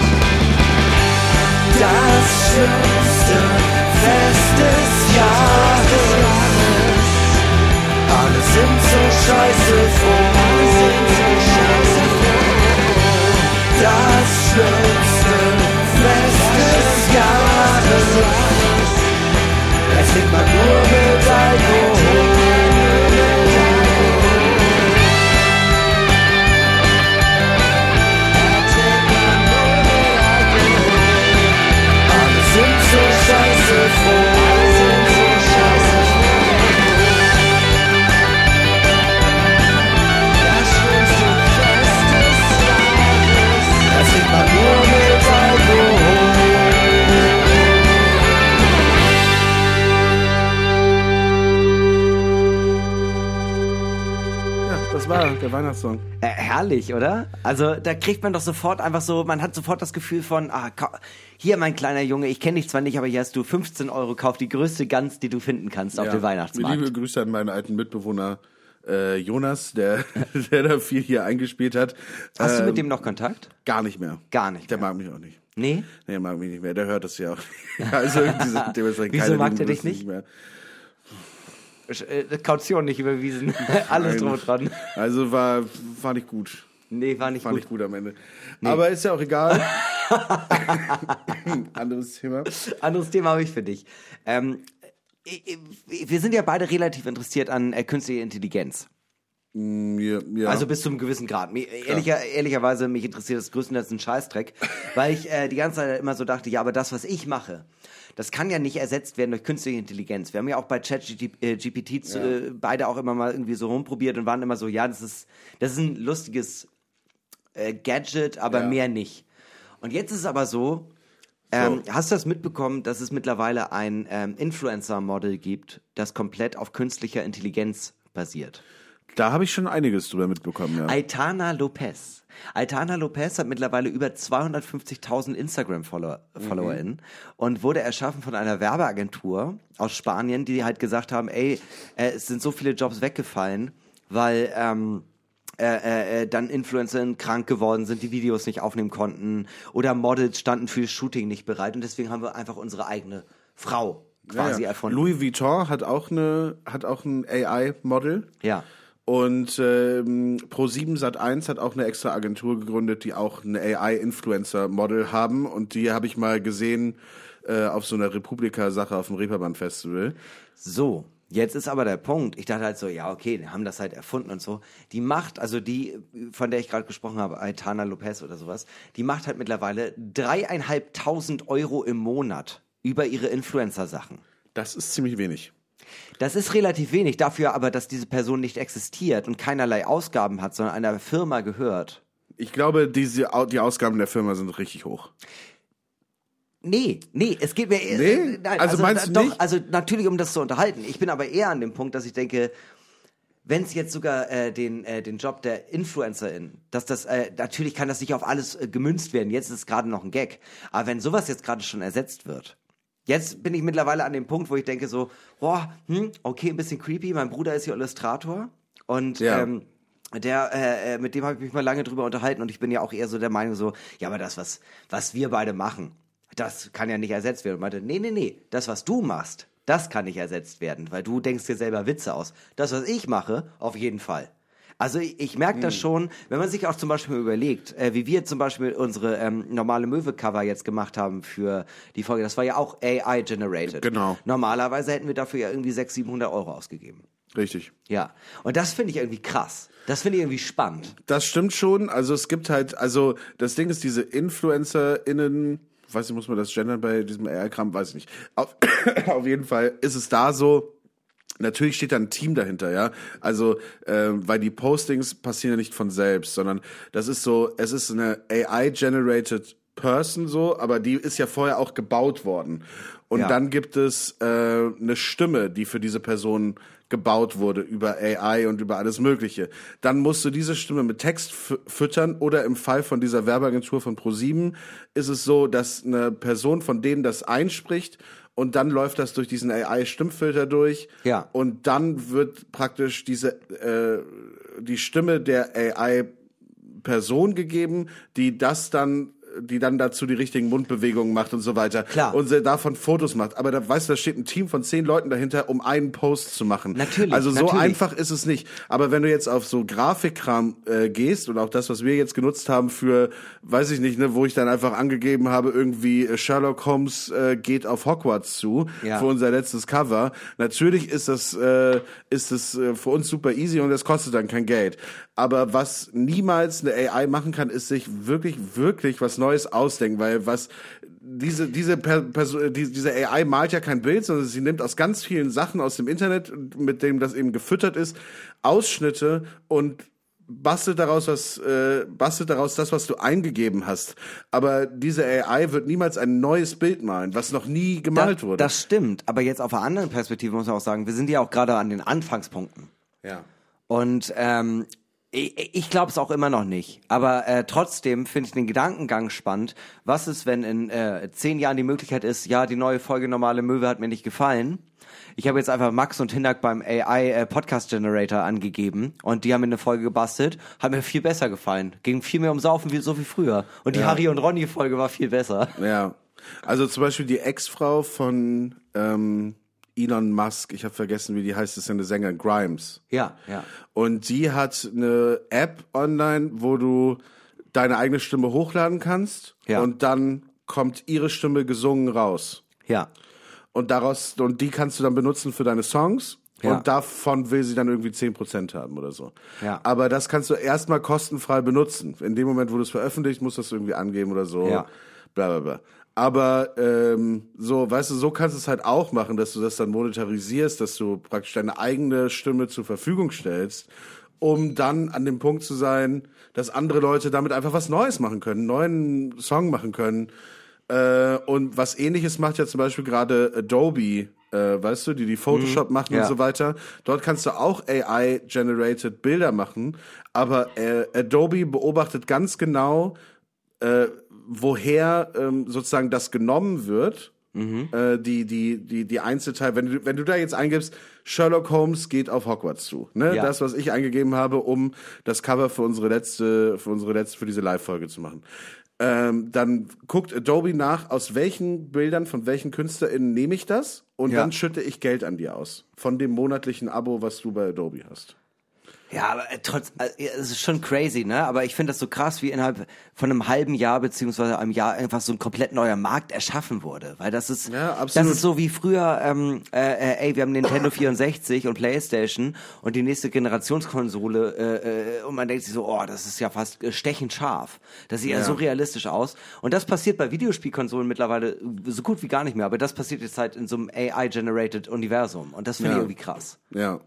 Das schönste Fest des Jahres. Alle sind so scheiße froh. Das schönste Jahres. Es trinkt man nur mit Alkohol. Der Weihnachtssong. Äh, herrlich, oder? Also da kriegt man doch sofort einfach so, man hat sofort das Gefühl von, ah, hier mein kleiner Junge, ich kenne dich zwar nicht, aber hier hast du 15 Euro, kauf die größte Gans, die du finden kannst auf Ja. dem Weihnachtsmarkt. Liebe Grüße an meinen alten Mitbewohner äh, Jonas, der, <laughs> der da viel hier eingespielt hat. Hast du Ähm, mit dem noch Kontakt? Gar nicht mehr. Gar nicht Der mehr. mag mich auch nicht. Nee? Nee, mag mich nicht mehr. Der hört das ja auch nicht. <laughs> Also diese, <laughs> dementsprechend Wieso mag der dich Grüße nicht? mehr. Äh, Kaution nicht überwiesen. <laughs> Alles drum und dran. Also war, war nicht gut. Nee, war nicht War gut. nicht gut am Ende. Aber ist ja auch egal. <laughs> <laughs> Anderes Thema. Anderes Thema habe ich für dich. Ähm, wir sind ja beide relativ interessiert an äh, künstlicher Intelligenz. Mm, Ja, ja. Also bis zu einem gewissen Grad. Mir, ehrlicher, ehrlicherweise, mich interessiert das größtenteils ein Scheißdreck, weil ich äh, die ganze Zeit immer so dachte, ja, aber das, was ich mache, das kann ja nicht ersetzt werden durch künstliche Intelligenz. Wir haben ja auch bei ChatGPT äh, zu, äh, beide auch immer mal irgendwie so rumprobiert und waren immer so, ja, das ist, das ist ein lustiges äh, Gadget, aber Ja. mehr nicht. Und jetzt ist es aber so, ähm, hast du das mitbekommen, dass es mittlerweile ein ähm, Influencer-Model gibt, das komplett auf künstlicher Intelligenz basiert? da habe ich schon einiges drüber mitbekommen, ja. Aitana Lopez. Aitana Lopez hat mittlerweile über 250.000 Instagram-FollowerInnen und wurde erschaffen von einer Werbeagentur aus Spanien, die halt gesagt haben, ey, äh, es sind so viele Jobs weggefallen, weil ähm, äh, äh, äh, dann InfluencerInnen krank geworden sind, die Videos nicht aufnehmen konnten oder Models standen für das Shooting nicht bereit und deswegen haben wir einfach unsere eigene Frau quasi ja, ja. erfunden. Louis Vuitton hat auch eine, hat auch ein AI-Model. ja. Und ähm, Pro7 Sat1 hat auch eine extra Agentur gegründet, die auch eine AI-Influencer-Model haben. Und die habe ich mal gesehen äh, auf so einer Republika-Sache auf dem Reeperbahn-Festival. So, jetzt ist aber der Punkt. Ich dachte halt so, ja, okay, die haben das halt erfunden und so. Die macht, also die, von der ich gerade gesprochen habe, Aitana Lopez oder sowas, die macht halt mittlerweile dreieinhalbtausend Euro im Monat über ihre Influencer-Sachen. Das ist ziemlich wenig. Das ist relativ wenig, dafür aber, dass diese Person nicht existiert und keinerlei Ausgaben hat, sondern einer Firma gehört. Ich glaube, diese, die Ausgaben der Firma sind richtig hoch. Nee, nee, es geht mir eher, Nee? äh, nein, Also meinst du doch, nicht? also natürlich um das zu unterhalten. Ich bin aber eher an dem Punkt, dass ich denke, wenn es jetzt sogar äh, den äh, den Job der Influencerin, dass das äh, natürlich kann das nicht auf alles äh, gemünzt werden. Jetzt ist es gerade noch ein Gag, aber wenn sowas jetzt gerade schon ersetzt wird. Jetzt bin ich mittlerweile an dem Punkt, wo ich denke so, boah, hm, okay, ein bisschen creepy. Mein Bruder ist hier Illustrator und Ja. ähm, der, äh, äh, mit dem habe ich mich mal lange drüber unterhalten und ich bin ja auch eher so der Meinung so, ja, aber das, was, was wir beide machen, das kann ja nicht ersetzt werden. Und meinte, nee, nee, nee, das, was du machst, das kann nicht ersetzt werden, weil du denkst dir selber Witze aus. Das, was ich mache, auf jeden Fall. Also ich, ich merke Hm. das schon, wenn man sich auch zum Beispiel überlegt, äh, wie wir zum Beispiel unsere ähm, normale Möwe-Cover jetzt gemacht haben für die Folge, das war ja auch AI-generated. Genau. Normalerweise hätten wir dafür ja irgendwie 600, 700 Euro ausgegeben. Richtig. Ja, und das finde ich irgendwie krass. Das finde ich irgendwie spannend. Das stimmt schon. Also es gibt halt, also das Ding ist, diese InfluencerInnen, weiß nicht, muss man das gendern bei diesem AI-Kram, weiß ich nicht. Auf, <coughs> auf jeden Fall ist es da so, Natürlich steht da ein Team dahinter, ja. Also, äh, weil die Postings passieren ja nicht von selbst, sondern das ist so, es ist eine AI-generated Person so, aber die ist ja vorher auch gebaut worden. Und Ja. dann gibt es äh, eine Stimme, die für diese Person gebaut wurde über AI und über alles Mögliche. Dann musst du diese Stimme mit Text fü- füttern oder im Fall von dieser Werbeagentur von ProSieben ist es so, dass eine Person von denen das einspricht und dann läuft das durch diesen AI-Stimmfilter durch Ja. und dann wird praktisch diese äh, die Stimme der AI Person gegeben, die das dann die dann dazu die richtigen Mundbewegungen macht und so weiter. Klar. Und davon Fotos macht. Aber da weißt du, da steht ein Team von zehn Leuten dahinter, um einen Post zu machen. Natürlich, Also so natürlich. einfach ist es nicht. Aber wenn du jetzt auf so Grafikkram äh, gehst und auch das, was wir jetzt genutzt haben für, weiß ich nicht, ne, wo ich dann einfach angegeben habe, irgendwie äh, Sherlock Holmes äh, geht auf Hogwarts zu Ja. für unser letztes Cover. Natürlich ist das äh, ist das äh, für uns super easy und das kostet dann kein Geld. Aber was niemals eine AI machen kann, ist sich wirklich wirklich was Neues ausdenken, weil was diese diese per, Perso- die, diese AI malt ja kein Bild, sondern sie nimmt aus ganz vielen Sachen aus dem Internet, mit dem das eben gefüttert ist, Ausschnitte und bastelt daraus was, äh, bastelt daraus das, was du eingegeben hast. Aber diese AI wird niemals ein neues Bild malen, was noch nie gemalt Da- wurde. Das stimmt, aber jetzt auf einer anderen Perspektive muss man auch sagen, wir sind ja auch gerade an den Anfangspunkten. ja. Und ähm, ich, ich glaube es auch immer noch nicht. Aber äh, trotzdem finde ich den Gedankengang spannend. Was ist, wenn in äh, zehn Jahren die Möglichkeit ist, ja, die neue Folge Normale Möwe hat mir nicht gefallen. Ich habe jetzt einfach Max und Hindak beim AI äh, Podcast Generator angegeben und die haben mir eine Folge gebastelt, hat mir viel besser gefallen. Ging viel mehr um Saufen wie so wie früher. Und die Ja. Harry und Ronny Folge war viel besser. Ja. Also zum Beispiel die Ex-Frau von ähm, Elon Musk, ich habe vergessen, wie die heißt, ist ja eine Sängerin, Grimes. Ja, ja. Und die hat eine App online, wo du deine eigene Stimme hochladen kannst Ja. und dann kommt ihre Stimme gesungen raus. Ja. Und daraus, und die kannst du dann benutzen für deine Songs. Ja. Und davon will sie dann irgendwie 10% haben oder so. Ja. Aber das kannst du erstmal kostenfrei benutzen. In dem Moment, wo du es veröffentlicht, musst du das irgendwie angeben oder so. Ja. Bla bla bla. Aber ähm, so, weißt du, so kannst du es halt auch machen, dass du das dann monetarisierst, dass du praktisch deine eigene Stimme zur Verfügung stellst, um dann an dem Punkt zu sein, dass andere Leute damit einfach was Neues machen können, neuen Song machen können. Äh, und was ähnliches macht ja zum Beispiel gerade Adobe, äh, weißt du, die die Photoshop machen Ja. und so weiter. Dort kannst du auch AI-generated Bilder machen, aber äh, Adobe beobachtet ganz genau, äh, woher ähm, sozusagen das genommen wird. Äh, die, die, die, die Einzelteile, wenn du, wenn du da jetzt eingibst, Sherlock Holmes geht auf Hogwarts zu. Ne? Ja. Das, was ich eingegeben habe, um das Cover für unsere letzte, für unsere letzte, für diese Live-Folge zu machen. Ähm, dann guckt Adobe nach, aus welchen Bildern von welchen KünstlerInnen nehme ich das und Ja. dann schütte ich Geld an dir aus. Von dem monatlichen Abo, was du bei Adobe hast. Ja, aber äh, trotz, äh, es ist schon crazy, ne? Aber ich finde das so krass, wie innerhalb von einem halben Jahr beziehungsweise einem Jahr einfach so ein komplett neuer Markt erschaffen wurde, weil das ist, Ja, das ist so wie früher, ähm, äh, äh, ey, wir haben Nintendo 64 und PlayStation und die nächste Generationskonsole äh, äh, und man denkt sich so, oh, das ist ja fast stechend scharf, das sieht ja. Ja. so realistisch aus und das passiert bei Videospielkonsolen mittlerweile so gut wie gar nicht mehr, aber das passiert jetzt halt in so einem AI-generated Universum und das finde ich Ja. irgendwie krass. Ja.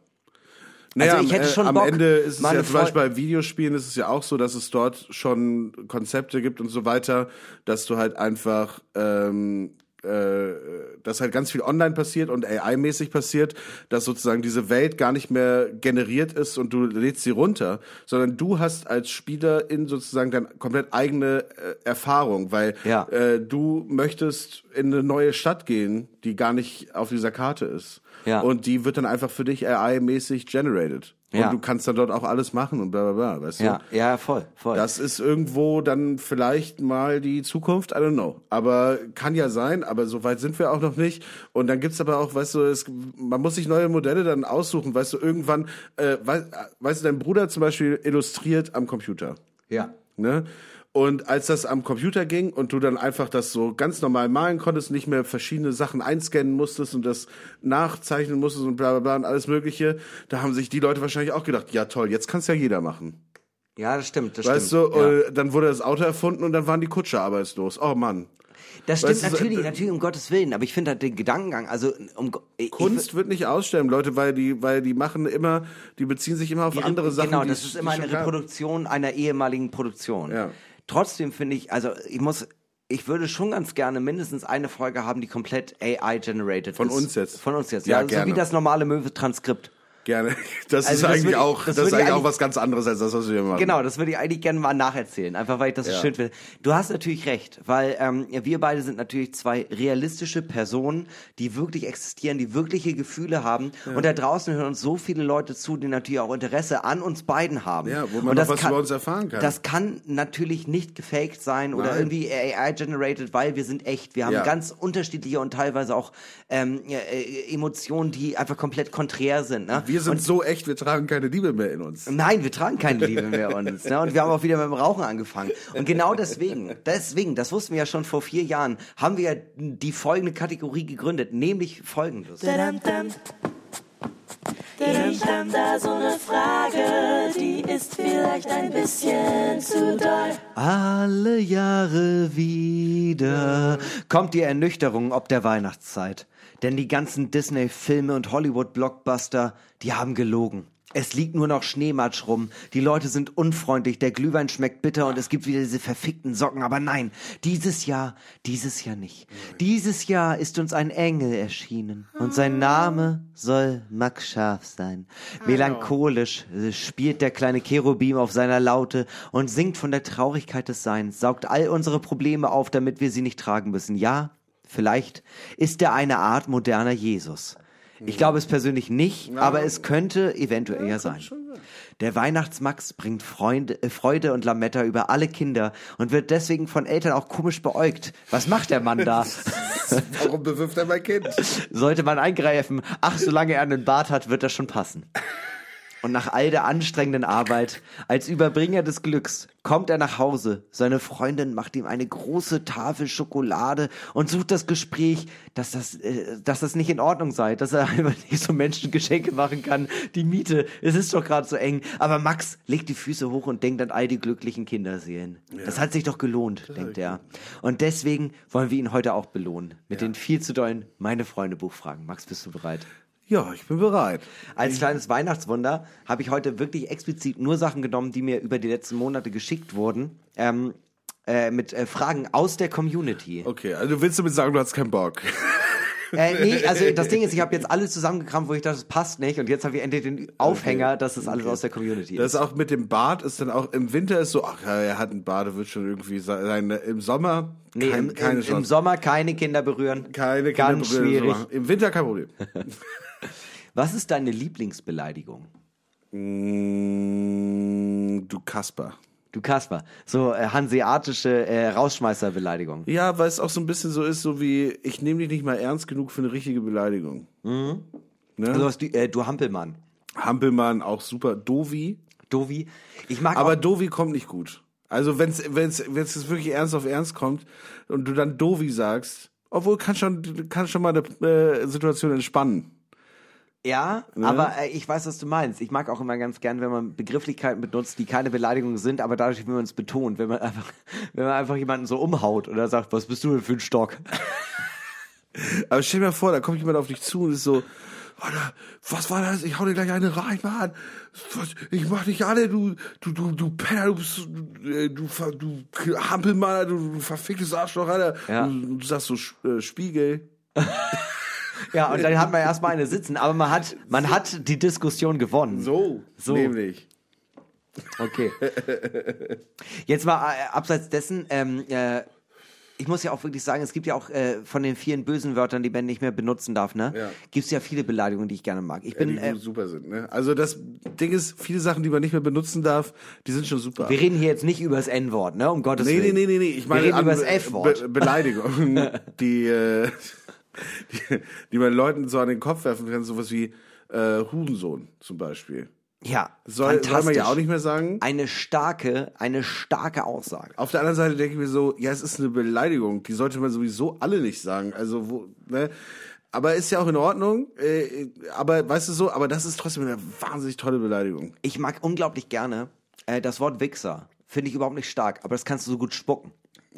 Also ich hätte am, schon am Bock, Ende ist es ja zum Beispiel bei Videospielen ist es ja auch so, dass es dort schon Konzepte gibt und so weiter, dass du halt einfach ähm, äh, dass halt ganz viel online passiert und AI-mäßig passiert, dass sozusagen diese Welt gar nicht mehr generiert ist und du lädst sie runter, sondern du hast als Spieler in sozusagen deine komplett eigene äh, Erfahrung, weil Ja. äh, du möchtest in eine neue Stadt gehen, die gar nicht auf dieser Karte ist. Ja. Und die wird dann einfach für dich AI-mäßig generated. Ja. Und du kannst dann dort auch alles machen und bla bla bla, weißt Ja, du? ja, voll, voll. Das ist irgendwo dann vielleicht mal die Zukunft, I don't know. Aber kann ja sein, aber so weit sind wir auch noch nicht. Und dann gibt's aber auch, weißt du, es, man muss sich neue Modelle dann aussuchen, weißt du, irgendwann, äh, weißt, weißt du, dein Bruder zum Beispiel illustriert am Computer. ja. Ne? Und als das am Computer ging und du dann einfach das so ganz normal malen konntest, nicht mehr verschiedene Sachen einscannen musstest und das nachzeichnen musstest und bla bla bla und alles mögliche, da haben sich die Leute wahrscheinlich auch gedacht, ja toll, jetzt kann's ja jeder machen. Ja, das stimmt, das Weißt stimmt. du, ja. äh, dann wurde das Auto erfunden und dann waren die Kutscher arbeitslos. Oh Mann. Das stimmt Weißt du, so, natürlich, äh, natürlich um Gottes Willen, aber ich finde halt den Gedankengang, also um ich- Kunst wird nicht aussterben, Leute, weil die, weil die machen immer, die beziehen sich immer auf Die- andere Sachen. Genau, das es- ist immer eine. Reproduktion einer ehemaligen Produktion. Ja. Trotzdem finde ich, also ich muss, ich würde schon ganz gerne mindestens eine Folge haben, die komplett AI-generated ist. Von uns jetzt? Von uns jetzt, Ja, ja. so gerne. wie das normale Möwe-Transkript. Gerne. <laughs> Das Also ist das eigentlich ich- auch, das das, ist eigentlich auch was ganz anderes als das, was wir machen. Genau, das würde ich eigentlich gerne mal nacherzählen, einfach weil ich das so Ja. schön finde. Du hast natürlich recht, weil ähm, wir beide sind natürlich zwei realistische Personen, die wirklich existieren, die wirkliche Gefühle haben. Und da draußen hören uns so viele Leute zu, die natürlich auch Interesse an uns beiden haben. Ja, wo man noch das was über uns erfahren kann. Das kann natürlich nicht gefaked sein oder Nein. irgendwie AI-generated, weil wir sind echt. Wir haben Ja. ganz unterschiedliche und teilweise auch ähm, äh, Emotionen, die einfach komplett konträr sind. Ne? Wir sind so echt, wir tragen keine Liebe mehr in uns. Nein, wir tragen keine Liebe mehr uns. Ne? Und wir haben auch wieder mit dem Rauchen angefangen. Und genau deswegen, deswegen, das wussten wir ja schon vor vier Jahren, haben wir ja die folgende Kategorie gegründet, nämlich folgendes. Ich hab da so eine Frage, die ist vielleicht ein bisschen zu doll. Alle Jahre wieder kommt die Ernüchterung ob der Weihnachtszeit. Denn die ganzen Disney-Filme und Hollywood-Blockbuster, die haben gelogen. Es liegt nur noch Schneematsch rum. Die Leute sind unfreundlich, der Glühwein schmeckt bitter und es gibt wieder diese verfickten Socken. Aber nein, dieses Jahr, dieses Jahr nicht. Dieses Jahr ist uns ein Engel erschienen und sein Name soll Max Scharf sein. Melancholisch äh, spielt der kleine Cherubim auf seiner Laute und singt von der Traurigkeit des Seins, saugt all unsere Probleme auf, damit wir sie nicht tragen müssen. Ja, vielleicht ist er eine Art moderner Jesus. Ich glaube es persönlich nicht, aber es könnte eventuell ja sein. Der Weihnachtsmax bringt Freunde, äh, Freude und Lametta über alle Kinder und wird deswegen von Eltern auch komisch beäugt. Was macht der Mann da? <laughs> Warum bewirft er mein Kind? Sollte man eingreifen? Ach, solange er einen Bart hat, wird das schon passen. Und nach all der anstrengenden Arbeit, als Überbringer des Glücks, kommt er nach Hause. Seine Freundin macht ihm eine große Tafel Schokolade und sucht das Gespräch, dass das, äh, dass das nicht in Ordnung sei, dass er <laughs> einfach nicht so Menschen Geschenke machen kann. Die Miete, es ist doch gerade so eng. Aber Max legt die Füße hoch und denkt an all die glücklichen Kinderseelen. Das hat sich doch gelohnt, denkt er. Und deswegen wollen wir ihn heute auch belohnen. Mit den viel zu dollen Meine Freunde Buchfragen. Max, bist du bereit? Ja, ich bin bereit. Als kleines Weihnachtswunder habe ich heute wirklich explizit nur Sachen genommen, die mir über die letzten Monate geschickt wurden, ähm, äh, mit äh, Fragen aus der Community. Okay, also du willst damit sagen, du hast keinen Bock. Äh, nee, also das Ding ist, ich habe jetzt alles zusammengekramt, wo ich dachte, das passt nicht. Und jetzt habe ich endlich den Aufhänger, dass das alles aus der Community Das ist. auch mit dem Bart ist dann auch im Winter ist so, ach ja, er hat einen Bart, wird schon irgendwie sein. Im Sommer Nee, kein, im, keine im, im. Sommer keine Kinder berühren. keine Ganz Kinder berühren, schwierig. Im Winter kein Problem. <laughs> Was ist deine Lieblingsbeleidigung? Mm, du Kasper. Du Kasper, so äh, hanseatische äh, Rausschmeißerbeleidigung. Ja, weil es auch so ein bisschen so ist, so wie, ich nehme dich nicht mal ernst genug für eine richtige Beleidigung. Ne? Also was, du, äh, du Hampelmann. Hampelmann auch super. Dovi. Dovi. Ich mag Aber Dovi kommt nicht gut. Also wenn's wenn's jetzt wirklich ernst auf ernst kommt und du dann Dovi sagst, obwohl kann schon kann schon mal eine äh, Situation entspannen. Ja, aber äh, ich weiß, was du meinst. Ich mag auch immer ganz gern, wenn man Begrifflichkeiten benutzt, die keine Beleidigungen sind, aber dadurch, wie man es betont, wenn man einfach, <laughs> wenn man einfach jemanden so umhaut oder sagt, was bist du denn für ein Stock? <laughs> Aber stell dir mal vor, da kommt jemand auf dich zu und ist so, was war das? Ich hau dir gleich eine rein, Mann. Was, ich mach dich alle, du, du, du, du Penner, du bist, du, äh, du, ver- du Hampelmann, du, du verficktes Arschloch, Alter. Ja. Du, du sagst so äh, Spiegel. <laughs> Ja, und dann hat man erstmal eine sitzen, aber man hat, man hat die Diskussion gewonnen. So, So. nämlich. Okay. Jetzt mal äh, abseits dessen, ähm, äh, ich muss ja auch wirklich sagen, es gibt ja auch äh, von den vielen bösen Wörtern, die man nicht mehr benutzen darf, ne? Ja. Gibt es ja viele Beleidigungen, die ich gerne mag. Ich Ja, bin, die äh, super sind, ne? Also das Ding ist, viele Sachen, die man nicht mehr benutzen darf, die sind schon super. wir reden hier jetzt nicht über das N-Wort, ne? Um Gottes Nee, nee, Willen. nee, nee, nee. Ich meine wir reden über das F-Wort. Be Beleidigungen, <laughs> die, äh, die, die man Leuten so an den Kopf werfen kann, sowas wie äh, Hurensohn zum Beispiel. Ja, Soll, soll man ja auch nicht mehr sagen. Eine starke, eine starke Aussage. Auf der anderen Seite denke ich mir so, ja, es ist eine Beleidigung, die sollte man sowieso alle nicht sagen. Also, wo, ne? Aber ist ja auch in Ordnung. Äh, aber weißt du so, aber das ist trotzdem eine wahnsinnig tolle Beleidigung. Ich mag unglaublich gerne äh, das Wort Wichser. Finde ich überhaupt nicht stark, aber das kannst du so gut spucken.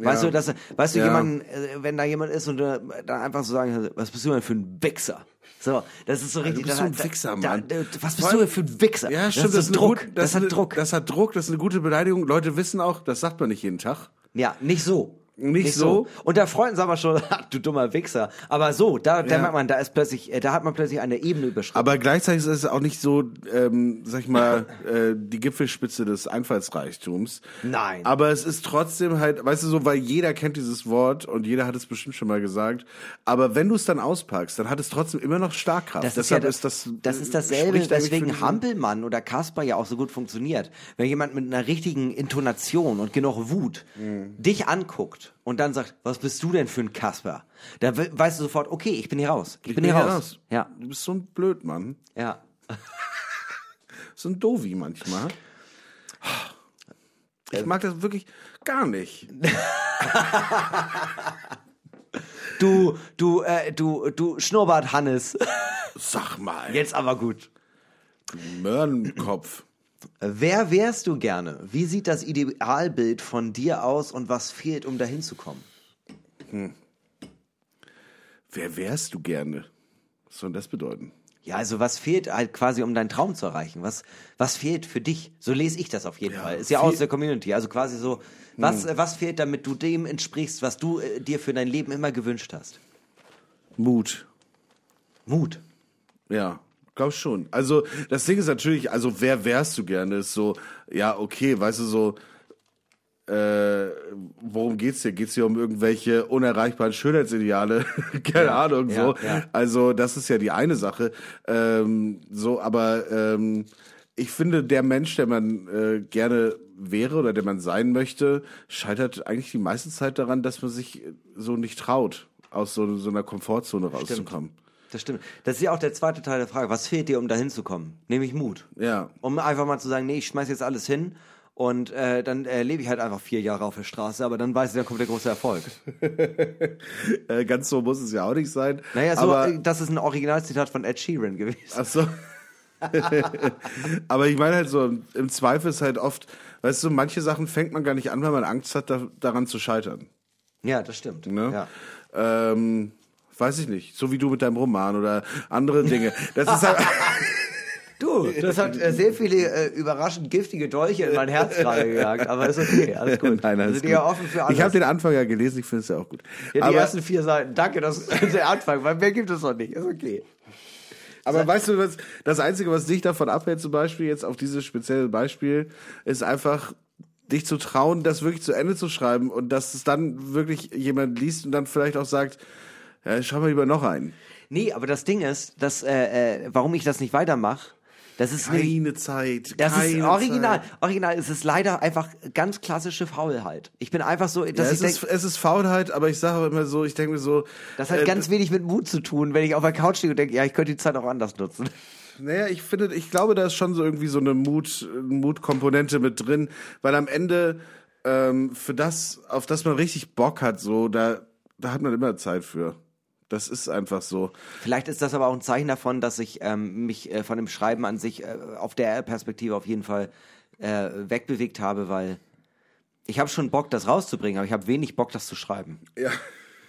Weißt du, dass, weißt du, Ja. jemanden, äh, wenn da jemand ist und äh, dann einfach so sagen, was bist du denn für ein Wichser? So, das ist so richtig. bist da- so ein da- Wichser, da- Mann. da- Was bist Vor du denn für ein Wichser? Ja, stimmt. Das ist eine Druck. gut- das, ist hat eine, Druck. Das hat Druck, das ist eine gute Beleidigung. Leute wissen auch, das sagt man nicht jeden Tag. ja, nicht so. Nicht so? Unter Freunden sagen wir schon, <laughs> "Ha, du dummer Wichser. Aber so, da, da Ja. merkt man, da ist plötzlich, äh, da hat man plötzlich eine Ebene überschritten. Aber gleichzeitig ist es auch nicht so, ähm, sag ich mal, <laughs> äh, die Gipfelspitze des Einfallsreichtums. Nein. Aber es ist trotzdem halt, weißt du so, weil jeder kennt dieses Wort und jeder hat es bestimmt schon mal gesagt. Aber wenn du es dann auspackst, dann hat es trotzdem immer noch Starkkraft. Das ist, ja, Deshalb das, das, das ist äh, dasselbe, weswegen Hampelmann oder Kasper ja auch so gut funktioniert. Wenn jemand mit einer richtigen Intonation und genug Wut Mhm. dich anguckt und dann sagt, was bist du denn für ein Kasper? Da we- weißt du sofort, okay, ich bin hier raus. Ich, bin hier raus. Ja, Du bist so ein Blödmann. ja. <laughs> So ein Dovi manchmal. Ich mag das wirklich gar nicht. <laughs> Du, du, äh, du, du Schnurrbart Hannes. Sag mal. Jetzt aber gut. Möhrenkopf. Wer wärst du gerne? Wie sieht das Idealbild von dir aus und was fehlt, um dahin zu kommen? Wer wärst du gerne? Was soll das bedeuten? Ja, also was fehlt halt quasi, um deinen Traum zu erreichen? Was, was fehlt für dich? So lese ich das auf jeden Fall. Ist ja aus der Community. Also quasi so, was, äh, was fehlt, damit du dem entsprichst, was du äh, dir für dein Leben immer gewünscht hast? Mut. Mut. Ja, glaub schon. Also das Ding ist natürlich, also wer wärst du gerne? Ist so, ja, okay, weißt du so, äh, worum geht's hier? Geht's hier um irgendwelche unerreichbaren Schönheitsideale? <laughs> Keine Ahnung, ja, so. ja. Also das ist ja die eine Sache. Ähm, so, aber ähm, ich finde, der Mensch, der man äh, gerne wäre oder der man sein möchte, scheitert eigentlich die meiste Zeit daran, dass man sich so nicht traut, aus so, so einer Komfortzone rauszukommen. Das stimmt. Das ist ja auch der zweite Teil der Frage. Was fehlt dir, um dahin zu kommen? Nämlich Mut. Ja. Um einfach mal zu sagen, nee, ich schmeiß jetzt alles hin und äh, dann äh, lebe ich halt einfach vier Jahre auf der Straße, aber dann weiß ich, dann kommt der große Erfolg. <laughs> Äh, ganz so muss es ja auch nicht sein. Naja, so, aber, äh, das ist ein Originalzitat von Ed Sheeran gewesen. ach so. <laughs> aber ich meine halt so, im- im Zweifel ist halt oft, weißt du, manche Sachen fängt man gar nicht an, weil man Angst hat, da, daran zu scheitern. Ja, das stimmt. Ne? Ja. Ähm, weiß ich nicht. So wie du mit deinem Roman oder andere Dinge. Das ist halt, <laughs> Du, das hat äh, sehr viele äh, überraschend giftige Dolche in mein Herz gerade gejagt, aber ist okay, alles gut. Nein, alles ja gut. offen für alles. Ich habe den Anfang ja gelesen, ich finde es ja auch gut. ja, die aber, ersten vier Seiten. Danke, das ist der Anfang, weil mehr gibt es noch nicht. Ist okay. aber weißt du, was, das Einzige, was dich davon abhält, zum Beispiel jetzt auf dieses spezielle Beispiel, ist einfach dich zu trauen, das wirklich zu Ende zu schreiben und dass es dann wirklich jemand liest und dann vielleicht auch sagt, ja, schau mal lieber noch einen. Nee, aber das Ding ist, dass, äh, äh, warum ich das nicht weitermache, das ist nämlich Keine Zeit. Das keine ist original. Zeit. Original ist es leider einfach ganz klassische Faulheit. Ich bin einfach so, Ja, dass es, ich ist, denke, es ist Faulheit, aber ich sage immer so, ich denke mir so, das hat äh, ganz wenig mit Mut zu tun, wenn ich auf der Couch stehe und denke, ja, ich könnte die Zeit auch anders nutzen. Naja, ich finde, ich glaube, da ist schon so irgendwie so eine Mut, Mutkomponente mit drin, weil am Ende ähm, für das, auf das man richtig Bock hat, so da, da hat man immer Zeit für. Das ist einfach so. Vielleicht ist das aber auch ein Zeichen davon, dass ich ähm, mich äh, von dem Schreiben an sich äh, auf der Perspektive auf jeden Fall äh, wegbewegt habe, weil ich habe schon Bock, das rauszubringen, aber ich habe wenig Bock, das zu schreiben. Ja.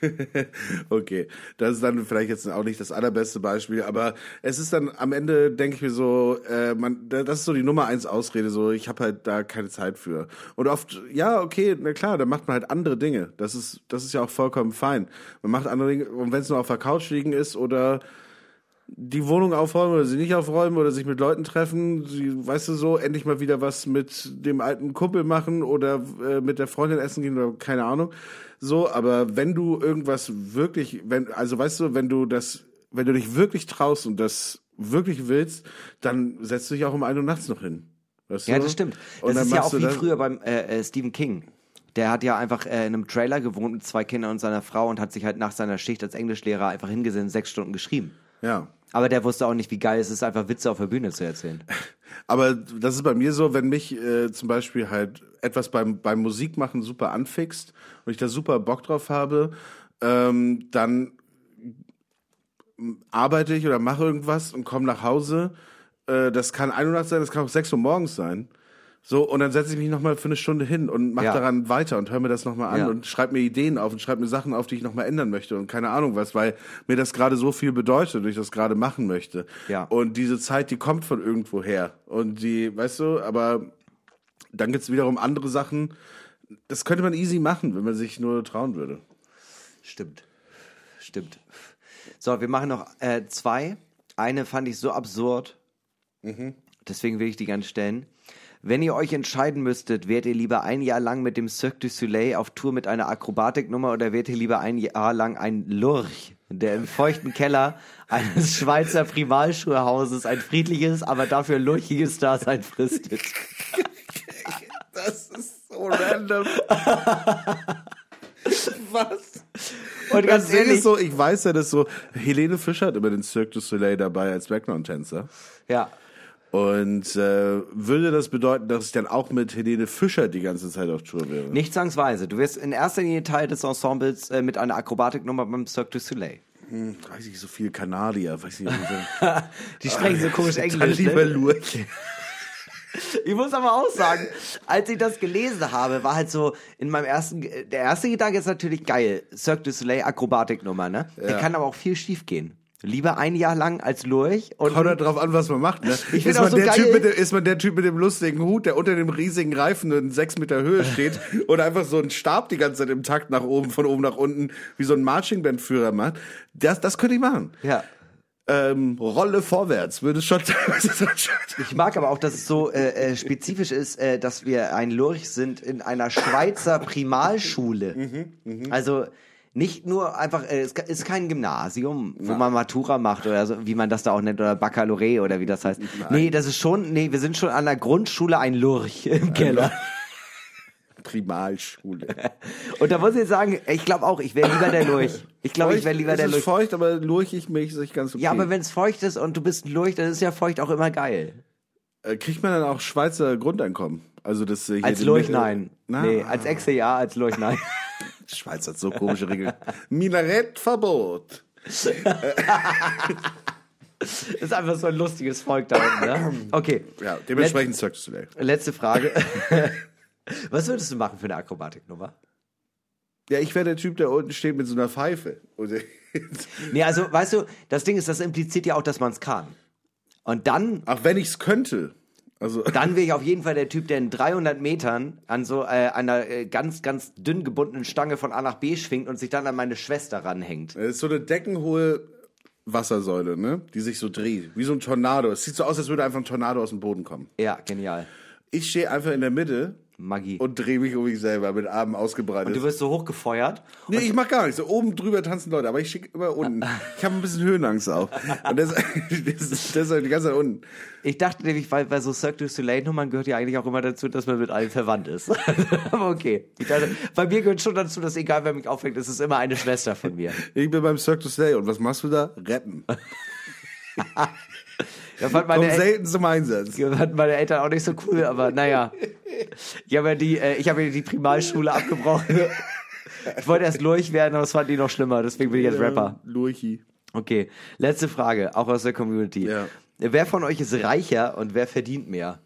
<laughs> okay, das ist dann vielleicht jetzt auch nicht das allerbeste Beispiel, aber es ist dann am Ende, denke ich mir so, äh, man, das ist so die Nummer eins Ausrede, so ich habe halt da keine Zeit für. Und oft, ja, okay, na klar, dann macht man halt andere Dinge. Das ist, das ist ja auch vollkommen fein. Man macht andere Dinge, und wenn es nur auf der Couch liegen ist oder die Wohnung aufräumen oder sie nicht aufräumen oder sich mit Leuten treffen, sie, weißt du so, endlich mal wieder was mit dem alten Kumpel machen oder äh, mit der Freundin essen gehen oder keine Ahnung. So, aber wenn du irgendwas wirklich, wenn, also weißt du, wenn du das, wenn du dich wirklich traust und das wirklich willst, dann setzt du dich auch um ein Uhr nachts noch hin. Weißt Ja, du? das stimmt. Und Das ist ja auch wie früher beim äh, äh, Stephen King. Der hat ja einfach äh, in einem Trailer gewohnt mit zwei Kindern und seiner Frau und hat sich halt nach seiner Schicht als Englischlehrer einfach hingesetzt und sechs Stunden geschrieben. Ja. Aber der wusste auch nicht, wie geil es ist, einfach Witze auf der Bühne zu erzählen. Aber das ist bei mir so, wenn mich äh, zum Beispiel halt etwas beim, beim Musikmachen super anfixt und ich da super Bock drauf habe, ähm, dann arbeite ich oder mache irgendwas und komme nach Hause. Äh, das kann 1 Uhr nachts sein, das kann auch 6 Uhr morgens sein. So, und dann setze ich mich nochmal für eine Stunde hin und mache Ja. daran weiter und höre mir das nochmal an Ja. und schreibe mir Ideen auf und schreibe mir Sachen auf, die ich nochmal ändern möchte und keine Ahnung was, weil mir das gerade so viel bedeutet und ich das gerade machen möchte. Ja. Und diese Zeit, die kommt von irgendwo her. Und die, weißt du, aber dann gibt's wiederum andere Sachen, das könnte man easy machen, wenn man sich nur trauen würde. Stimmt. Stimmt. So, wir machen noch äh, zwei. Eine fand ich so absurd. Deswegen will ich die gerne stellen. Wenn ihr euch entscheiden müsstet, wärt ihr lieber ein Jahr lang mit dem Cirque du Soleil auf Tour mit einer Akrobatiknummer oder wärt ihr lieber ein Jahr lang ein Lurch, der im feuchten Keller eines Schweizer Primalschuhhauses ein friedliches, aber dafür lurchiges Dasein fristet? Das ist so random. was? Und ganz Das ehrlich, ist so, ich weiß ja, dass so, Helene Fischer hat immer den Cirque du Soleil dabei als Background-Tänzer. ja, Und äh, würde das bedeuten, dass ich dann auch mit Helene Fischer die ganze Zeit auf Tour wäre? nicht zwangsweise. Du wirst in erster Linie Teil des Ensembles äh, mit einer Akrobatiknummer beim Cirque du Soleil. Hm, weiß ich, so viel Kanadier, weiß ich nicht. <laughs> Die sprechen so komisch Dann Englisch. lieber Ne? Lurch. <laughs> Ich muss aber auch sagen, als ich das gelesen habe, war halt so in meinem ersten, der erste Gedanke ist natürlich geil. Cirque du Soleil Akrobatiknummer, ne? Der kann aber auch viel schief gehen. Lieber ein Jahr lang als Lurch und Kommt halt drauf an, was man macht. Ne? Ich ist, man so der geil- typ mit dem, ist man der Typ mit dem lustigen Hut, der unter dem riesigen Reifen in sechs Meter Höhe steht <laughs> und einfach so einen Stab die ganze Zeit im Takt nach oben, von oben nach unten, wie so ein Marching-Band-Führer macht. Das, das könnte ich machen. ja. Ähm, Rolle vorwärts, würde es schon. <laughs> Ich mag aber auch, dass es so äh, äh, spezifisch ist, äh, dass wir ein Lurch sind in einer Schweizer Primalschule. Also nicht nur einfach, äh, es ist kein Gymnasium, wo man Matura macht oder so, wie man das da auch nennt, oder Baccalaureat oder wie das heißt. Nee, das ist schon, nee, wir sind schon an der Grundschule ein Lurch im Keller. Primalschule. <laughs> Und da muss ich sagen, ich glaube auch, ich wäre lieber der Lurch. Ich glaube, ich wäre lieber es der ist Lurch. feucht, aber lurchig mäßig ganz okay. Ja, aber wenn es feucht ist und du bist ein Lurch, dann ist ja feucht auch immer geil. Äh, Kriegt man dann auch Schweizer Grundeinkommen? Also das äh, hier Als Lurch nein. Na, Nee, als Exe ja, als Lurch nein. <laughs> Die Schweiz hat so komische Regeln. <laughs> Minarettverbot. <laughs> ist einfach so ein lustiges Volk da unten, ne? <clears throat> Okay. Ja, dementsprechend Cirque du. Letzte Frage. <laughs> Was würdest du machen für eine Akrobatiknummer? Ja, ich wäre der Typ, der unten steht mit so einer Pfeife. Nee, also, weißt du, das Ding ist, das impliziert ja auch, dass man es kann. Und dann, Ach, wenn ich's könnte. Also, <laughs> dann wäre ich auf jeden Fall der Typ, der in 300 Metern an so äh, einer äh, ganz, ganz dünn gebundenen Stange von A nach B schwingt und sich dann an meine Schwester ranhängt. es ist so eine deckenhohe Wassersäule, ne? Die sich so dreht. Wie so ein Tornado. Es sieht so aus, als würde einfach ein Tornado aus dem Boden kommen. Ja, genial. Ich stehe einfach in der Mitte Magie. und drehe mich um mich selber mit Armen ausgebreitet. du wirst so hochgefeuert. Nee, ich mach gar nichts. So oben drüber tanzen Leute, aber ich schicke immer unten. Ich habe ein bisschen Höhenangst auch. Und das, <laughs> das, ist- das ist die ganze Zeit unten. Ich dachte nämlich, weil bei so Cirque du Soleil-Nummern gehört ja eigentlich auch immer dazu, dass man mit allen verwandt ist. <laughs> Aber okay. Dachte, bei mir gehört schon dazu, dass egal wer mich aufhängt, es ist immer eine Schwester von mir. Ich bin beim Cirque du Soleil und was machst du da? Rappen. <laughs> Da fand meine, El selten zum Einsatz. fanden meine Eltern auch nicht so cool, aber naja. Ich habe ja die, äh, ich habe ja die Primalschule abgebrochen. Ich wollte erst Lurch werden, aber das fanden die noch schlimmer, deswegen bin ich jetzt Rapper. Lurchi. Okay, letzte Frage, auch aus der Community. Ja. Wer von euch ist reicher und wer verdient mehr?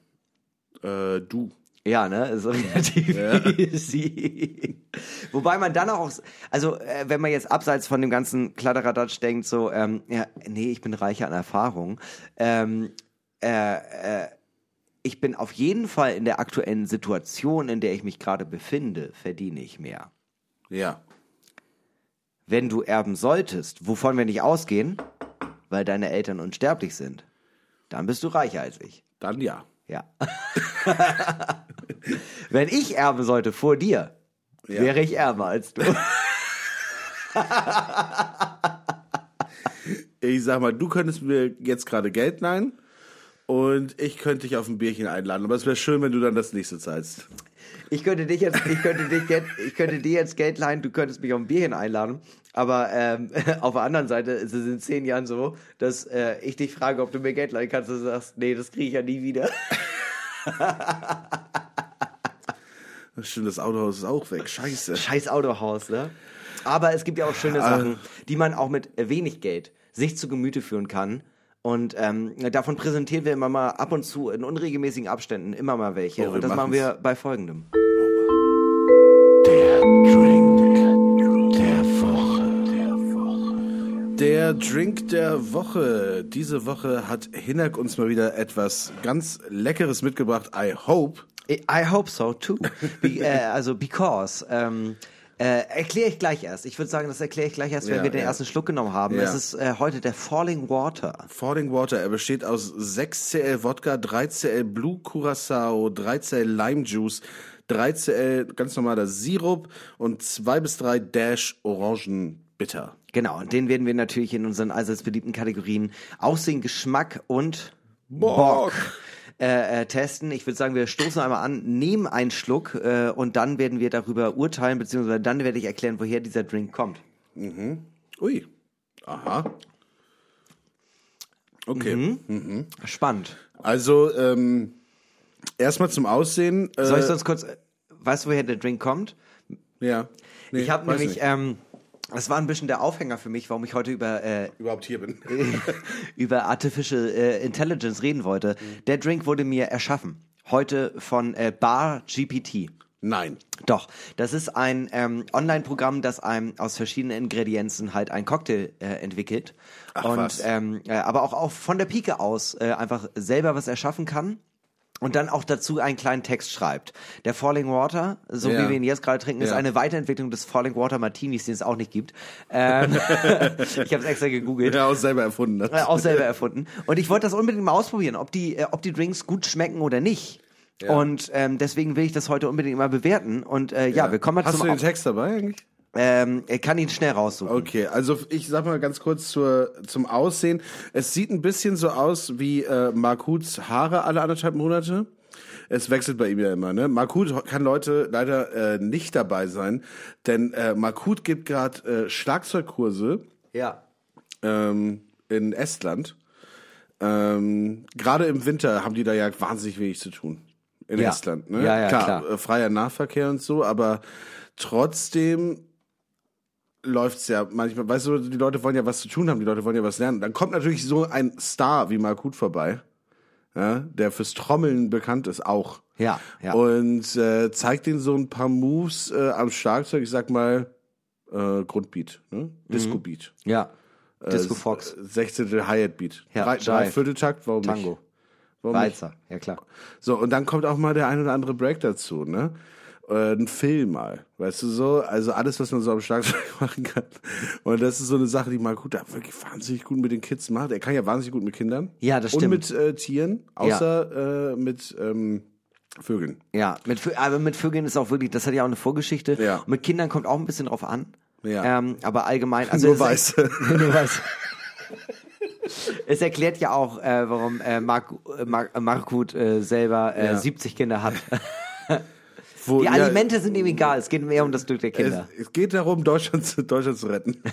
Äh, du. Ja, ne? Ist relativ easy. Wobei man dann auch, also äh, wenn man jetzt abseits von dem ganzen Kladderadatsch denkt, so, ähm, ja, nee, ich bin reicher an Erfahrung. Ähm, äh, äh, ich bin auf jeden Fall in der aktuellen Situation, in der ich mich gerade befinde, verdiene ich mehr. Ja. Wenn du erben solltest, wovon wir nicht ausgehen, weil deine Eltern unsterblich sind, dann bist du reicher als ich. Dann ja. Ja. <laughs> Wenn ich erben sollte vor dir, Ja. wäre ich ärmer als du. <laughs> Ich sag mal, du könntest mir jetzt gerade Geld leihen und ich könnte dich auf ein Bierchen einladen. Aber es wäre schön, wenn du dann das nächste zahlst. Ich könnte dich jetzt, ich könnte dich Geld, ich könnte dir jetzt Geld leihen, du könntest mich auf ein Bierchen einladen. Aber ähm, <laughs> auf der anderen Seite ist es in zehn Jahren so, dass äh, ich dich frage, ob du mir Geld leihen kannst und du sagst, nee, das kriege ich ja nie wieder. <laughs> Stimmt, das Autohaus ist auch weg. Scheiße. Scheiß Autohaus, ne? Aber es gibt ja auch schöne Sachen, die man auch mit wenig Geld sich zu Gemüte führen kann Und ähm, davon präsentieren wir immer mal ab und zu in unregelmäßigen Abständen immer mal welche. Oh, und das machen wir bei folgendem. Der Drink der Woche. Der Drink der Woche. Diese Woche hat Hinak uns mal wieder etwas ganz Leckeres mitgebracht. I hope. I hope so too. Be, äh, also because. Ähm, äh, erkläre ich gleich erst. Ich würde sagen, das erkläre ich gleich erst, wenn Ja, wir den ja. ersten Schluck genommen haben. Ja. Es ist äh, heute der Falling Water. Falling Water. Er besteht aus 6cl Wodka, 3cl Blue Curacao, 3cl Lime Juice, 3cl ganz normaler Sirup und 2 bis 3 Dash Orangenbitter. Genau, und den werden wir natürlich in unseren allseits beliebten Kategorien Aussehen, Geschmack und Bock. Äh, äh, testen. Ich würde sagen, wir stoßen einmal an, nehmen einen Schluck äh, und dann werden wir darüber urteilen, beziehungsweise dann werde ich erklären, woher dieser Drink kommt. Ui. Aha. Okay. Spannend. Also, ähm, erstmal zum Aussehen. Äh, Soll ich sonst kurz, äh, weißt du, woher der Drink kommt? ja. Nee, ich habe nämlich, ähm, das war ein bisschen der Aufhänger für mich, warum ich heute über äh, überhaupt hier bin. <laughs> über Artificial äh, Intelligence reden wollte. Der Drink wurde mir erschaffen. Heute von äh, Bar GPT. Nein. Doch, das ist ein ähm, Online-Programm, das einem aus verschiedenen Ingredienzen halt ein Cocktail äh, entwickelt. und was. ähm, äh, aber auch, auch von der Pike aus äh, einfach selber was erschaffen kann. Und dann auch dazu einen kleinen Text schreibt. Der Falling Water, so Ja. wie wir ihn jetzt gerade trinken, ist Ja. eine Weiterentwicklung des Falling Water Martinis, den es auch nicht gibt. Ähm, <laughs> <laughs> ich habe es extra gegoogelt. Ja, auch selber erfunden. Äh, auch selber erfunden. Und ich wollte das unbedingt mal ausprobieren, ob die, äh, ob die Drinks gut schmecken oder nicht. Und ähm, deswegen will ich das heute unbedingt mal bewerten. Und äh, ja, wir kommen mal Hast zum du den Text dabei eigentlich? Ähm, Ich kann ihn schnell raussuchen. Okay, also ich sag mal ganz kurz zur, zum Aussehen. Es sieht ein bisschen so aus wie äh, Mark Huths Haare alle anderthalb Monate. Es wechselt bei ihm ja immer, ne? Mark Huth kann Leute leider äh, nicht dabei sein, denn äh, Mark Huth gibt gerade äh, Schlagzeugkurse Ja. ähm, in Estland. Ähm, Gerade im Winter haben die da ja wahnsinnig wenig zu tun. In Ja. Estland, ne? Ja, ja, klar. Äh, freier Nahverkehr und so, aber trotzdem läuft's ja manchmal, weißt du, die Leute wollen ja was zu tun haben, die Leute wollen ja was lernen. Dann kommt natürlich so ein Star wie Mark Huth vorbei, ja, der fürs Trommeln bekannt ist auch. Ja, ja. Und äh, zeigt ihnen so ein paar Moves äh, am Schlagzeug, ich sag mal äh, Grundbeat, ne? Mhm. Disco-Beat. Ja. Disco Äh, Fox. 16. Hi-Hat-Beat. Ja, Drei, drei Vierteltakt, warum Tango. nicht? Warum nicht? Walzer. Ja, klar. So, und dann kommt auch mal der ein oder andere Break dazu, ne? Äh, ein Film mal, weißt du so? Also alles, was man so am Schlagzeug <laughs> machen kann. Und das ist so eine Sache, die gut, wirklich wahnsinnig gut mit den Kids macht. Er kann ja wahnsinnig gut mit Kindern. Ja, das Und stimmt. mit äh, Tieren, außer äh, mit ähm, Vögeln. Ja, mit, aber mit Vögeln ist auch wirklich, das hat ja auch eine Vorgeschichte. Ja. Mit Kindern kommt auch ein bisschen drauf an. Ja. Ähm, aber allgemein, also Nur Weiße. <laughs> Nur weiß. Es erklärt ja auch, äh, warum äh, Mark, äh, Mark, Markut äh, selber äh, Ja. 70 Kinder hat. <laughs> Wo, Die ja, Alimente sind ihm egal, es geht mehr um das Glück der es, Kinder. es geht darum, Deutschland zu, Deutschland zu retten. <laughs>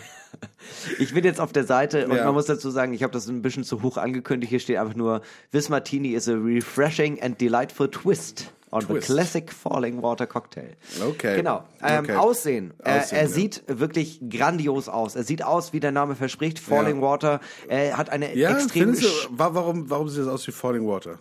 Ich bin jetzt auf der Seite und Ja. man muss dazu sagen, ich habe das ein bisschen zu hoch angekündigt. Hier steht einfach nur, This Martini is a refreshing and delightful twist on Twist. the classic falling water cocktail. Okay. Genau. Ähm, Okay. Aussehen. Äh, Aussehen, er ja. sieht wirklich grandios aus. Er sieht aus, wie der Name verspricht, Falling Ja. Water. Er hat eine Ja, extrem... du, wa- warum, warum sieht das aus wie Falling Water?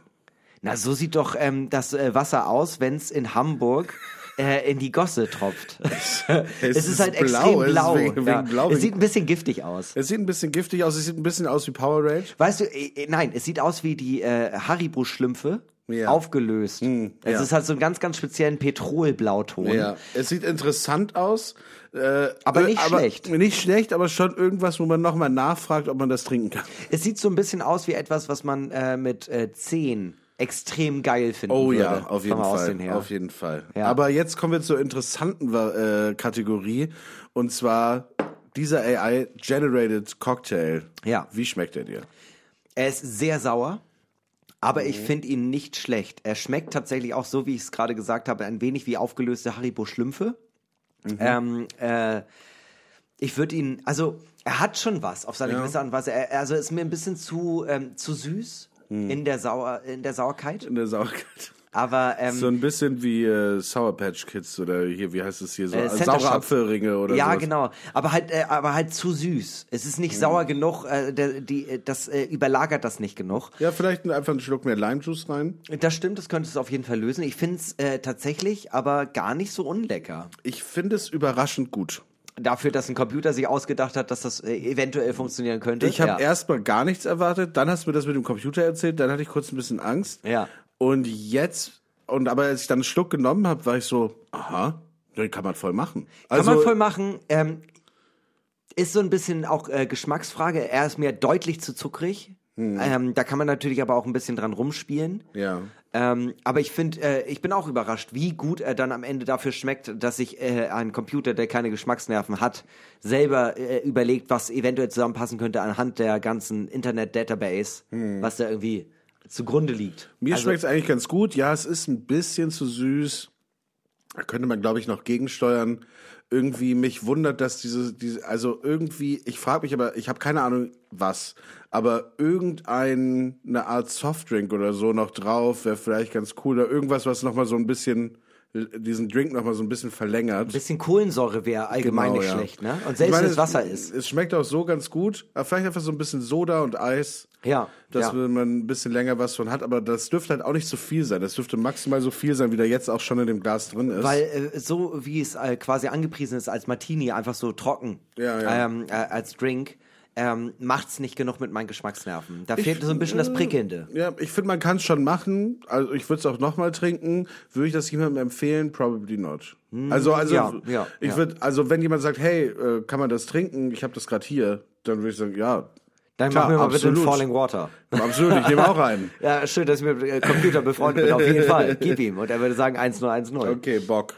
Na, so sieht doch ähm, das äh, Wasser aus, wenn es in Hamburg äh, in die Gosse tropft. <laughs> es, ist, ist halt blau, extrem es blau. wegen- wegen ja. blau, es wegen- sieht ein bisschen giftig aus. Es sieht ein bisschen giftig aus, es sieht ein bisschen aus wie Power Rage. Weißt du, äh, äh, nein, es sieht aus wie die äh, Haribo-Schlümpfe Ja. aufgelöst. es ja. ist halt so einen ganz, ganz speziellen Petrolblauton. Ja, es sieht interessant aus. Äh, Aber äh, nicht schlecht. Nicht schlecht, aber schon irgendwas, wo man nochmal nachfragt, ob man das trinken kann. Es sieht so ein bisschen aus wie etwas, was man äh, mit äh, 10 extrem geil finden Oh würde. ja, auf jeden Fall. Auf jeden Fall. Ja. Aber jetzt kommen wir zur interessanten äh, Kategorie. Und zwar dieser AI-Generated Cocktail. Ja. Wie schmeckt er dir? Er ist sehr sauer, aber Mhm. ich finde ihn nicht schlecht. Er schmeckt tatsächlich auch so, wie ich es gerade gesagt habe, ein wenig wie aufgelöste Haribo-Schlümpfe. Mhm. Ähm, äh, ich würde ihn, also er hat schon was auf seine Ja. gewisse Art und Weise. Er, also ist mir ein bisschen zu, ähm, zu süß Mhm. in, der Sauer, in der Sauerkeit. In der Sauerkeit. Aber ähm, So ein bisschen wie äh, Sour Patch Kids oder hier, wie heißt es hier, so Äh, äh, saure Shock. Apfelringe oder ja, sowas. genau. Aber halt, äh, aber halt zu süß. Es ist nicht sauer genug. Äh, der, die, äh, das äh, überlagert das nicht genug. Ja, vielleicht einfach einen Schluck mehr Limejuice rein. Das stimmt, das könnte es auf jeden Fall lösen. Ich finde es äh, tatsächlich aber gar nicht so unlecker. Ich finde es überraschend gut. Dafür, dass ein Computer sich ausgedacht hat, dass das äh, eventuell funktionieren könnte. Ich habe ja. erstmal gar nichts erwartet, dann hast du mir das mit dem Computer erzählt, dann hatte ich kurz ein bisschen Angst. Ja. Und jetzt, und aber als ich dann einen Schluck genommen habe, war ich so, aha, den kann man voll machen. Kann Also, man voll machen. Ähm, ist so ein bisschen auch äh, Geschmacksfrage. Er ist mir deutlich zu zuckrig. Hm. Ähm, da kann man natürlich aber auch ein bisschen dran rumspielen. Ja. Ähm, aber ich finde, äh, ich bin auch überrascht, wie gut er dann am Ende dafür schmeckt, dass sich äh, ein Computer, der keine Geschmacksnerven hat, selber äh, überlegt, was eventuell zusammenpassen könnte anhand der ganzen Internet-Database, was da irgendwie zugrunde liegt. Hm. Mir Also- schmeckt es eigentlich ganz gut. Ja, es ist ein bisschen zu süß. Da könnte man, glaube ich, noch gegensteuern. Irgendwie mich wundert, dass diese, diese also irgendwie, ich frage mich aber, ich habe keine Ahnung was, aber irgendeine Art Softdrink oder so noch drauf wäre vielleicht ganz cool. Oder irgendwas, was nochmal so ein bisschen, diesen Drink nochmal so ein bisschen verlängert. bisschen Kohlensäure wäre allgemein nicht Genau, ja. schlecht, ne? Und selbst wenn es Wasser ist. Es schmeckt auch so ganz gut, aber vielleicht einfach so ein bisschen Soda und Eis. Ja, Dass ja. man ein bisschen länger was von hat, aber das dürfte halt auch nicht so viel sein. Das dürfte maximal so viel sein, wie da jetzt auch schon in dem Glas drin ist. Weil äh, so wie es äh, quasi angepriesen ist als Martini, einfach so trocken Ja, ja. Ähm, äh, als Drink, ähm, macht's nicht genug mit meinen Geschmacksnerven. Da fehlt so ein bisschen das Prickelnde. ja, ich finde, man kann es schon machen. Also ich würde es auch nochmal trinken. Würde ich das jemandem empfehlen? Probably not. Also, also Hm, ja, ja, ich ja. würde, also wenn jemand sagt, hey, äh, kann man das trinken? Ich habe das gerade hier, dann würde ich sagen, ja. Dann klar, machen wir mal bitte absolut. ein Falling Water. Absolut, ich nehme auch einen. <laughs> Ja, schön, dass ich mit Computer befreundet bin, auf jeden Fall. Gib ihm. Und er würde sagen 1-0-1-0. Okay, Bock.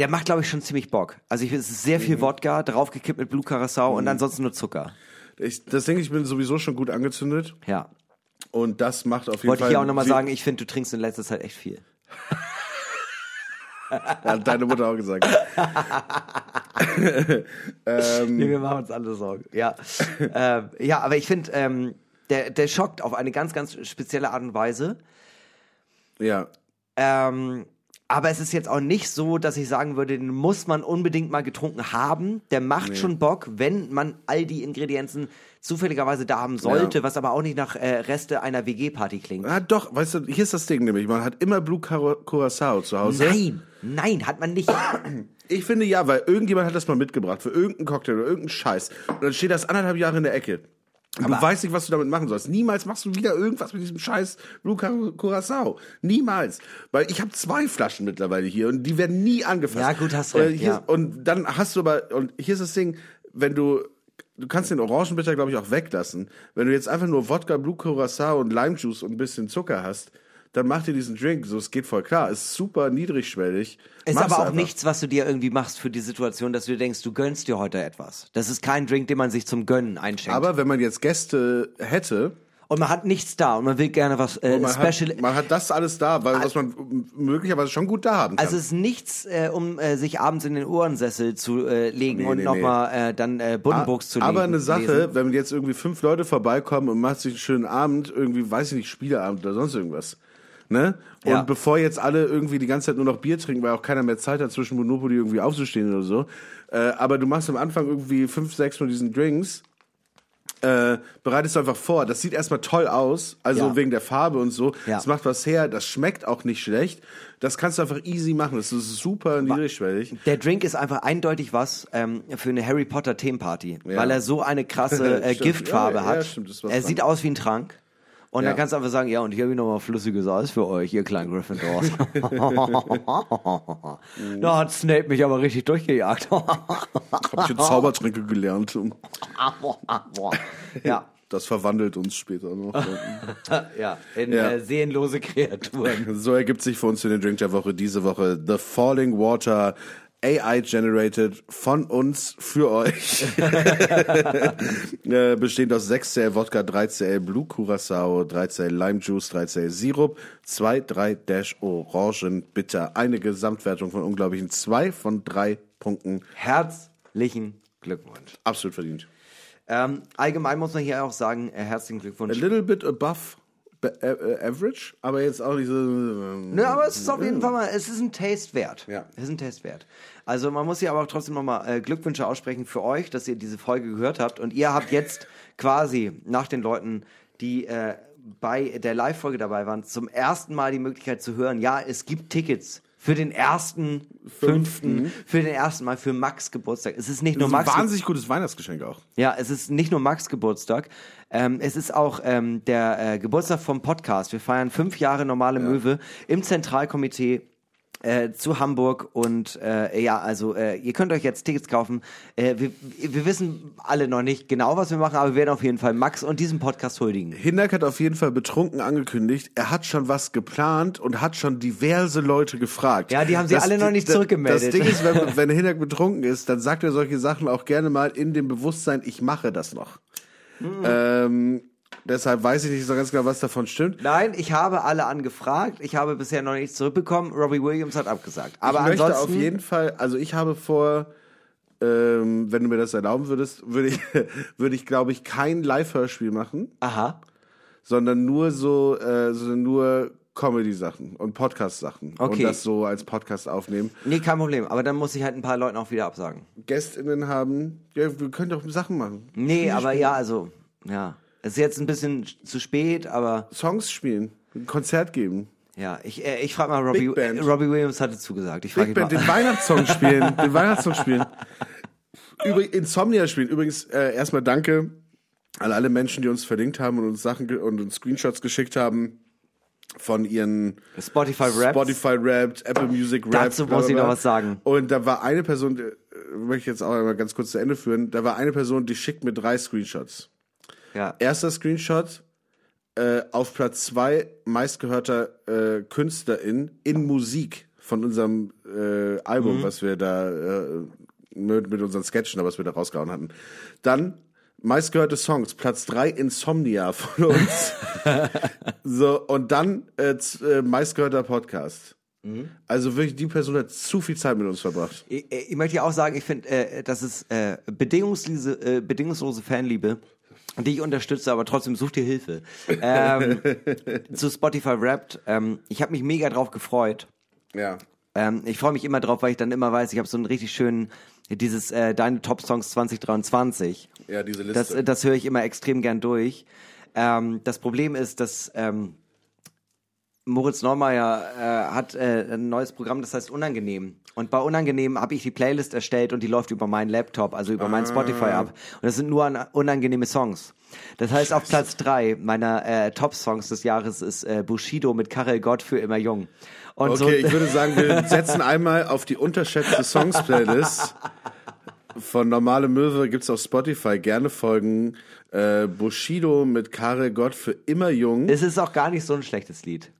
Der macht, glaube ich, schon ziemlich Bock. Also ich, es ist sehr Mhm. viel Wodka, draufgekippt mit Blue Curacao und ansonsten nur Zucker. Ich, das denke ich, bin sowieso schon gut angezündet. Ja. Und das macht auf jeden Wollte Fall. ich hier auch nochmal sagen, ich finde, du trinkst in letzter Zeit echt viel. <laughs> Hat deine Mutter auch gesagt. <laughs> Nee, wir machen uns alle Sorgen. Ja, ähm, ja aber ich finde, ähm, der, der schockt auf eine ganz, ganz spezielle Art und Weise. Ja. Ähm, aber es ist jetzt auch nicht so, dass ich sagen würde, den muss man unbedingt mal getrunken haben. Der macht schon Bock, wenn man all die Ingredienzen zufälligerweise da haben sollte, Ja. was aber auch nicht nach äh, Reste einer WG-Party klingt. Ah, doch, weißt du, hier ist das Ding nämlich. Man hat immer Blue Cura- Curacao zu Hause. Nein, nein, hat man nicht. <clears throat> Ich finde ja, weil irgendjemand hat das mal mitgebracht für irgendeinen Cocktail oder irgendeinen Scheiß. Und dann steht das anderthalb Jahre in der Ecke. Und du weißt nicht, was du damit machen sollst. Niemals machst du wieder irgendwas mit diesem Scheiß Blue Cura- Curacao. Niemals. Weil ich habe zwei Flaschen mittlerweile hier und die werden nie angefasst. Ja, gut, hast Und recht, hier ja. Und dann hast du aber, und hier ist das Ding, wenn du, du kannst den Orangenbitter, glaube ich, auch weglassen. Wenn du jetzt einfach nur Wodka, Blue Curacao und Limejuice und ein bisschen Zucker hast, dann mach dir diesen Drink. So, es geht voll klar. Ist super niedrigschwellig. Ist Mach's aber auch einfach. nichts, was du dir irgendwie machst für die Situation, dass du dir denkst, du gönnst dir heute etwas. Das ist kein Drink, den man sich zum Gönnen einschenkt. Aber wenn man jetzt Gäste hätte, und man hat nichts da und man will gerne was äh, man, Special. hat, man hat das alles da, weil, was man möglicherweise schon gut da haben kann. also es ist nichts, äh, um äh, sich abends in den Ohrensessel zu äh, legen Nee, und nee, nochmal äh, dann äh, Buddenbrooks zu legen. Aber eine Sache, lesen. wenn jetzt irgendwie fünf Leute vorbeikommen und macht sich einen schönen Abend, irgendwie, weiß ich nicht, Spieleabend oder sonst irgendwas. Ne? Und Ja. bevor jetzt alle irgendwie die ganze Zeit nur noch Bier trinken, weil auch keiner mehr Zeit hat, zwischen Monopoly irgendwie aufzustehen oder so. Äh, aber du machst am Anfang irgendwie fünf, sechs von diesen Drinks, äh, bereitest du einfach vor. Das sieht erstmal toll aus, also Ja. wegen der Farbe und so. Ja. Das macht was her, das schmeckt auch nicht schlecht. Das kannst du einfach easy machen. Das ist super niedrigschwellig. Der Drink ist einfach eindeutig was ähm, für eine Harry Potter Themenparty, weil er so eine krasse <laughs> äh. Giftfarbe Ja, ja, hat. stimmt, er dran. sieht aus wie ein Trank. Und Ja. dann kannst du einfach sagen, ja, und hier habe ich nochmal flüssiges Eis für euch, ihr kleinen Gryffindors. <laughs> <laughs> da hat Snape mich aber richtig durchgejagt. Hab ich jetzt Zaubertränke gelernt. ja, Das verwandelt uns später noch. <laughs> ja, in Ja. Äh, seelenlose Kreaturen. so ergibt sich für uns für den Drink der Woche diese Woche The Falling Water AI generated von uns für euch. <laughs> <laughs> äh, bestehend aus 6cl Wodka, 3cl Blue Curacao, 3cl Lime Juice, 3cl Sirup, 2, 3 Dash Orangen Bitter. Eine Gesamtwertung von unglaublichen 2 von 3 Punkten. Herzlichen Glückwunsch. Absolut verdient. Ähm, allgemein muss man hier auch sagen, äh, herzlichen A Glückwunsch. little bit above average, aber jetzt auch nicht so. Nö, aber es ist auf jeden Fall mal, es ist ein Taste wert. Ja. Es ist ein Taste wert. Also man muss hier aber auch trotzdem nochmal äh, Glückwünsche aussprechen für euch, dass ihr diese Folge gehört habt. Und ihr habt jetzt quasi nach den Leuten, die äh, bei der Live-Folge dabei waren, zum ersten Mal die Möglichkeit zu hören, ja, es gibt Tickets. Für den ersten, fünften, für den ersten Mal für Max Geburtstag. Es ist nicht nur ist ein Max wahnsinnig gutes Weihnachtsgeschenk auch. ja, es ist nicht nur Max Geburtstag, ähm, es ist auch ähm, der äh, Geburtstag vom Podcast. Wir feiern fünf Jahre normale Möwe im Zentralkomitee äh, zu Hamburg und äh, ja, also äh, ihr könnt euch jetzt Tickets kaufen. Äh, wir, wir wissen alle noch nicht genau, was wir machen, aber wir werden auf jeden Fall Max und diesem Podcast huldigen. Hinnerk hat auf jeden Fall betrunken angekündigt, er hat schon was geplant und hat schon diverse Leute gefragt. Ja, die haben sich alle noch nicht zurückgemeldet. Das Ding ist, wenn, <laughs> wenn Hinnerk betrunken ist, dann sagt er solche Sachen auch gerne mal in dem Bewusstsein, ich mache das noch. Hm. Ähm, deshalb weiß ich nicht so ganz genau, was davon stimmt. Nein, ich habe alle angefragt. Ich habe bisher noch nichts zurückbekommen. Robbie Williams hat abgesagt. Aber ich möchte ansonsten auf jeden Fall, also ich habe vor, ähm, wenn du mir das erlauben würdest, würde ich, <laughs> würde ich, glaube ich, kein Live-Hörspiel machen, Aha. sondern nur so, äh, so nur Comedy-Sachen und Podcast-Sachen Okay. und das so als Podcast aufnehmen. Nee, kein Problem. Aber dann muss ich halt ein paar Leuten auch wieder absagen. GästInnen haben, ja, wir können doch Sachen machen. Nee, aber ja, also, ja. Es ist jetzt ein bisschen zu spät, aber Songs spielen, ein Konzert geben. ja, ich, äh, ich frage mal, Robbie, äh, Robbie Williams hatte zugesagt. Ich frage ihn Band, den mal. Weihnachtssong spielen, den Weihnachtssong spielen. <laughs> Übrigens, Insomnia spielen. Übrigens, äh, erstmal danke an alle Menschen, die uns verlinkt haben und uns Sachen und uns Screenshots geschickt haben von ihren Spotify Raps. Spotify Rapped, Apple Music Rapped. Dazu muss ich noch was sagen. Und da war eine Person, äh, möchte ich jetzt auch einmal ganz kurz zu Ende führen, da war eine Person, die schickt mir drei Screenshots. Ja. Erster Screenshot, äh, auf Platz zwei meistgehörter äh, Künstlerin in Musik von unserem äh, Album, Mhm. was wir da äh, mit, mit unseren Sketchen, was wir da rausgehauen hatten. Dann meistgehörte Songs, Platz drei Insomnia <laughs> von uns. so, und dann äh, äh, meistgehörter Podcast. Mhm. Also wirklich, die Person hat zu viel Zeit mit uns verbracht. Ich, ich möchte ja auch sagen, ich finde, äh, das ist äh, bedingungslose, äh, bedingungslose Fanliebe, die ich unterstütze, aber trotzdem sucht ihr Hilfe. Ähm, <laughs> zu Spotify Wrapped. Ähm, ich habe mich mega drauf gefreut. Ja. Ähm, ich freue mich immer drauf, weil ich dann immer weiß, ich habe so einen richtig schönen, dieses äh, Deine Top Songs 2023. Ja, diese Liste. Das, das höre ich immer extrem gern durch. Ähm, das Problem ist, dass ähm, Moritz Neumeier äh, hat äh, ein neues Programm, das heißt Unangenehm. Und bei Unangenehm habe ich die Playlist erstellt und die läuft über meinen Laptop, also über meinen Spotify ab. Und das sind nur an, unangenehme Songs. Das heißt, auf Platz drei meiner äh, Top-Songs des Jahres ist äh, Bushido mit Karel Gott für immer jung. Und so, Okay, ich würde sagen, wir setzen einmal auf die unterschätzte Songs-Playlist <laughs> von Normale Möwe gibt's auf Spotify. Gerne folgen. Äh, Bushido mit Karel Gott für immer jung. Es ist auch gar nicht so ein schlechtes Lied.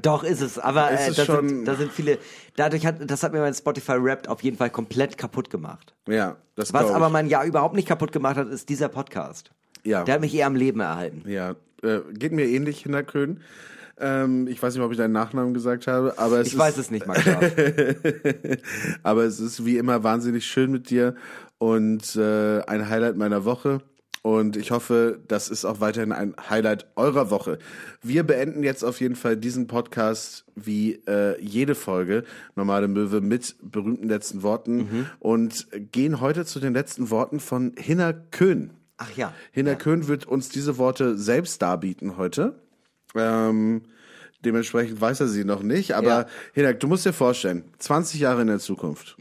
Doch, ist es, aber äh, ist da, sind, da sind viele. Dadurch hat, das hat mir mein Spotify Wrapped auf jeden Fall komplett kaputt gemacht. ja, das Was aber mein Jahr überhaupt nicht kaputt gemacht hat, ist dieser Podcast. Ja. Der hat mich eher am Leben erhalten. Ja, äh, geht mir ähnlich, Hinterkön. Ähm, ich weiß nicht, ob ich deinen Nachnamen gesagt habe, aber es Ich ist, weiß es nicht, Max. <laughs> Aber es ist wie immer wahnsinnig schön mit dir und äh, ein Highlight meiner Woche. Und ich hoffe, das ist auch weiterhin ein Highlight eurer Woche. Wir beenden jetzt auf jeden Fall diesen Podcast wie äh, jede Folge Normale Möwe mit berühmten letzten Worten und gehen heute zu den letzten Worten von Hinner Köhn. Ach ja. Hinner Köhn wird uns diese Worte selbst darbieten heute. Ähm, dementsprechend weiß er sie noch nicht, aber Ja. Hinak, du musst dir vorstellen, 20 Jahre in der Zukunft.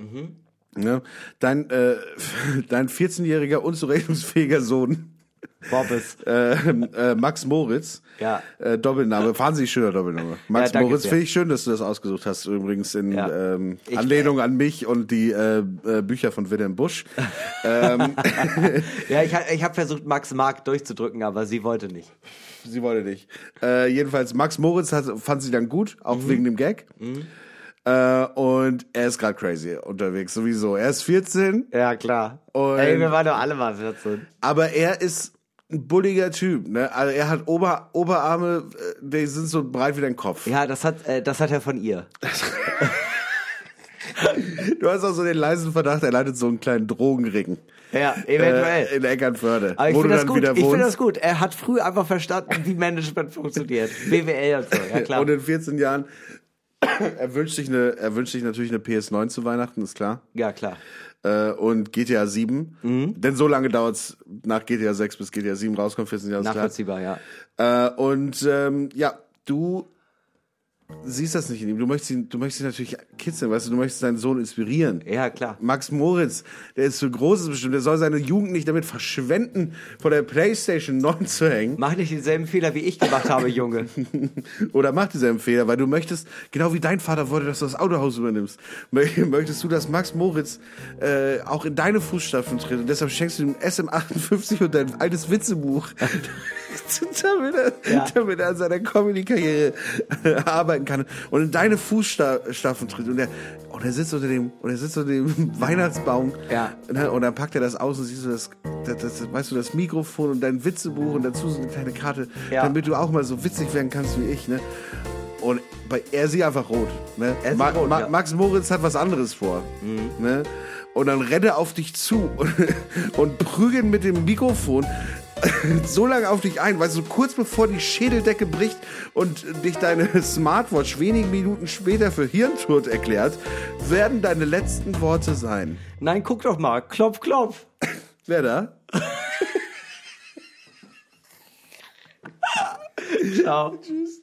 Ne? Dein, äh, <laughs> dein 14-jähriger unzurechnungsfähiger Sohn, Bobbes. äh, <laughs> äh, Max Moritz, Ja. äh, Doppelname, wahnsinnig schöner Doppelname. Max danke Moritz, finde ich schön, dass du das ausgesucht hast, übrigens in Ja. ähm, Ich- Anlehnung an mich und die äh, äh, Bücher von Wilhelm Busch. <laughs> ähm, Ja, ich, ich habe versucht, Max Mark durchzudrücken, aber sie wollte nicht. Sie wollte nicht. Äh, jedenfalls, Max Moritz hat, fand sie dann gut, auch Mhm. wegen dem Gag. Äh, und er ist gerade crazy unterwegs, sowieso. Er ist 14, Ja, klar. Ey, wir waren doch alle mal 14. aber er ist ein bulliger Typ. Ne? Also er hat Ober, Oberarme, äh, die sind so breit wie dein Kopf. Ja, das hat, äh, das hat er von ihr. <laughs> Du hast auch so den leisen Verdacht, er leitet so einen kleinen Drogenring. Ja, eventuell. Äh, in Eckernförde. Aber ich finde das gut. Ich finde das gut. Er hat früh einfach verstanden, wie Management funktioniert. <laughs> BWL und so. Ja klar. Und in 14 Jahren, <clears throat> er wünscht sich eine, er wünscht sich natürlich eine PS9 zu Weihnachten, ist klar. ja klar. Äh, und GTA 7. Mhm. Denn so lange dauert's nach GTA 6 bis GTA 7 rauskommt, 14 Jahre ist klar. Nachvollziehbar, ja. Äh, und ähm, ja, du siehst das nicht in ihm. Du möchtest ihn, du möchtest ihn natürlich kitzeln, weißt du, du möchtest deinen Sohn inspirieren. Ja, klar. Max Moritz, der ist für Großes bestimmt, der soll seine Jugend nicht damit verschwenden, vor der Playstation <laughs> 9 zu hängen. Mach nicht denselben Fehler, wie ich gemacht habe, Junge. <laughs> Oder mach dieselben Fehler, weil du möchtest, genau wie dein Vater wollte, dass du das Autohaus übernimmst, mö- <laughs> möchtest du, dass Max Moritz äh, auch in deine Fußstapfen tritt. Und deshalb schenkst du ihm SM58 und dein altes Witzebuch, damit, er, Ja. damit er an seiner Comedy-Karriere äh, arbeiten kann und in deine Fußstapfen tritt. Und er, und er sitzt unter dem, und er sitzt unter dem <laughs> Weihnachtsbaum. Ja. Ne, und dann packt er das aus und siehst du das, das, das, weißt du, das Mikrofon und dein Witzebuch und dazu so eine kleine Karte, Ja. damit du auch mal so witzig werden kannst wie ich, ne? Und bei, er sieht einfach rot, ne? Er Ma rot, Ma ja. Mhm. Max Moritz hat was anderes vor, ne? Und dann rennt er auf dich zu und, <laughs> und prügelt mit dem Mikrofon <laughs> so lange auf dich ein, weißt du, kurz bevor die Schädeldecke bricht und dich deine <laughs> Smartwatch wenige Minuten später für Hirntod erklärt, werden deine letzten Worte sein. Nein, guck doch mal. Klopf, klopf. <laughs> Wer da? Ciao. Tschüss.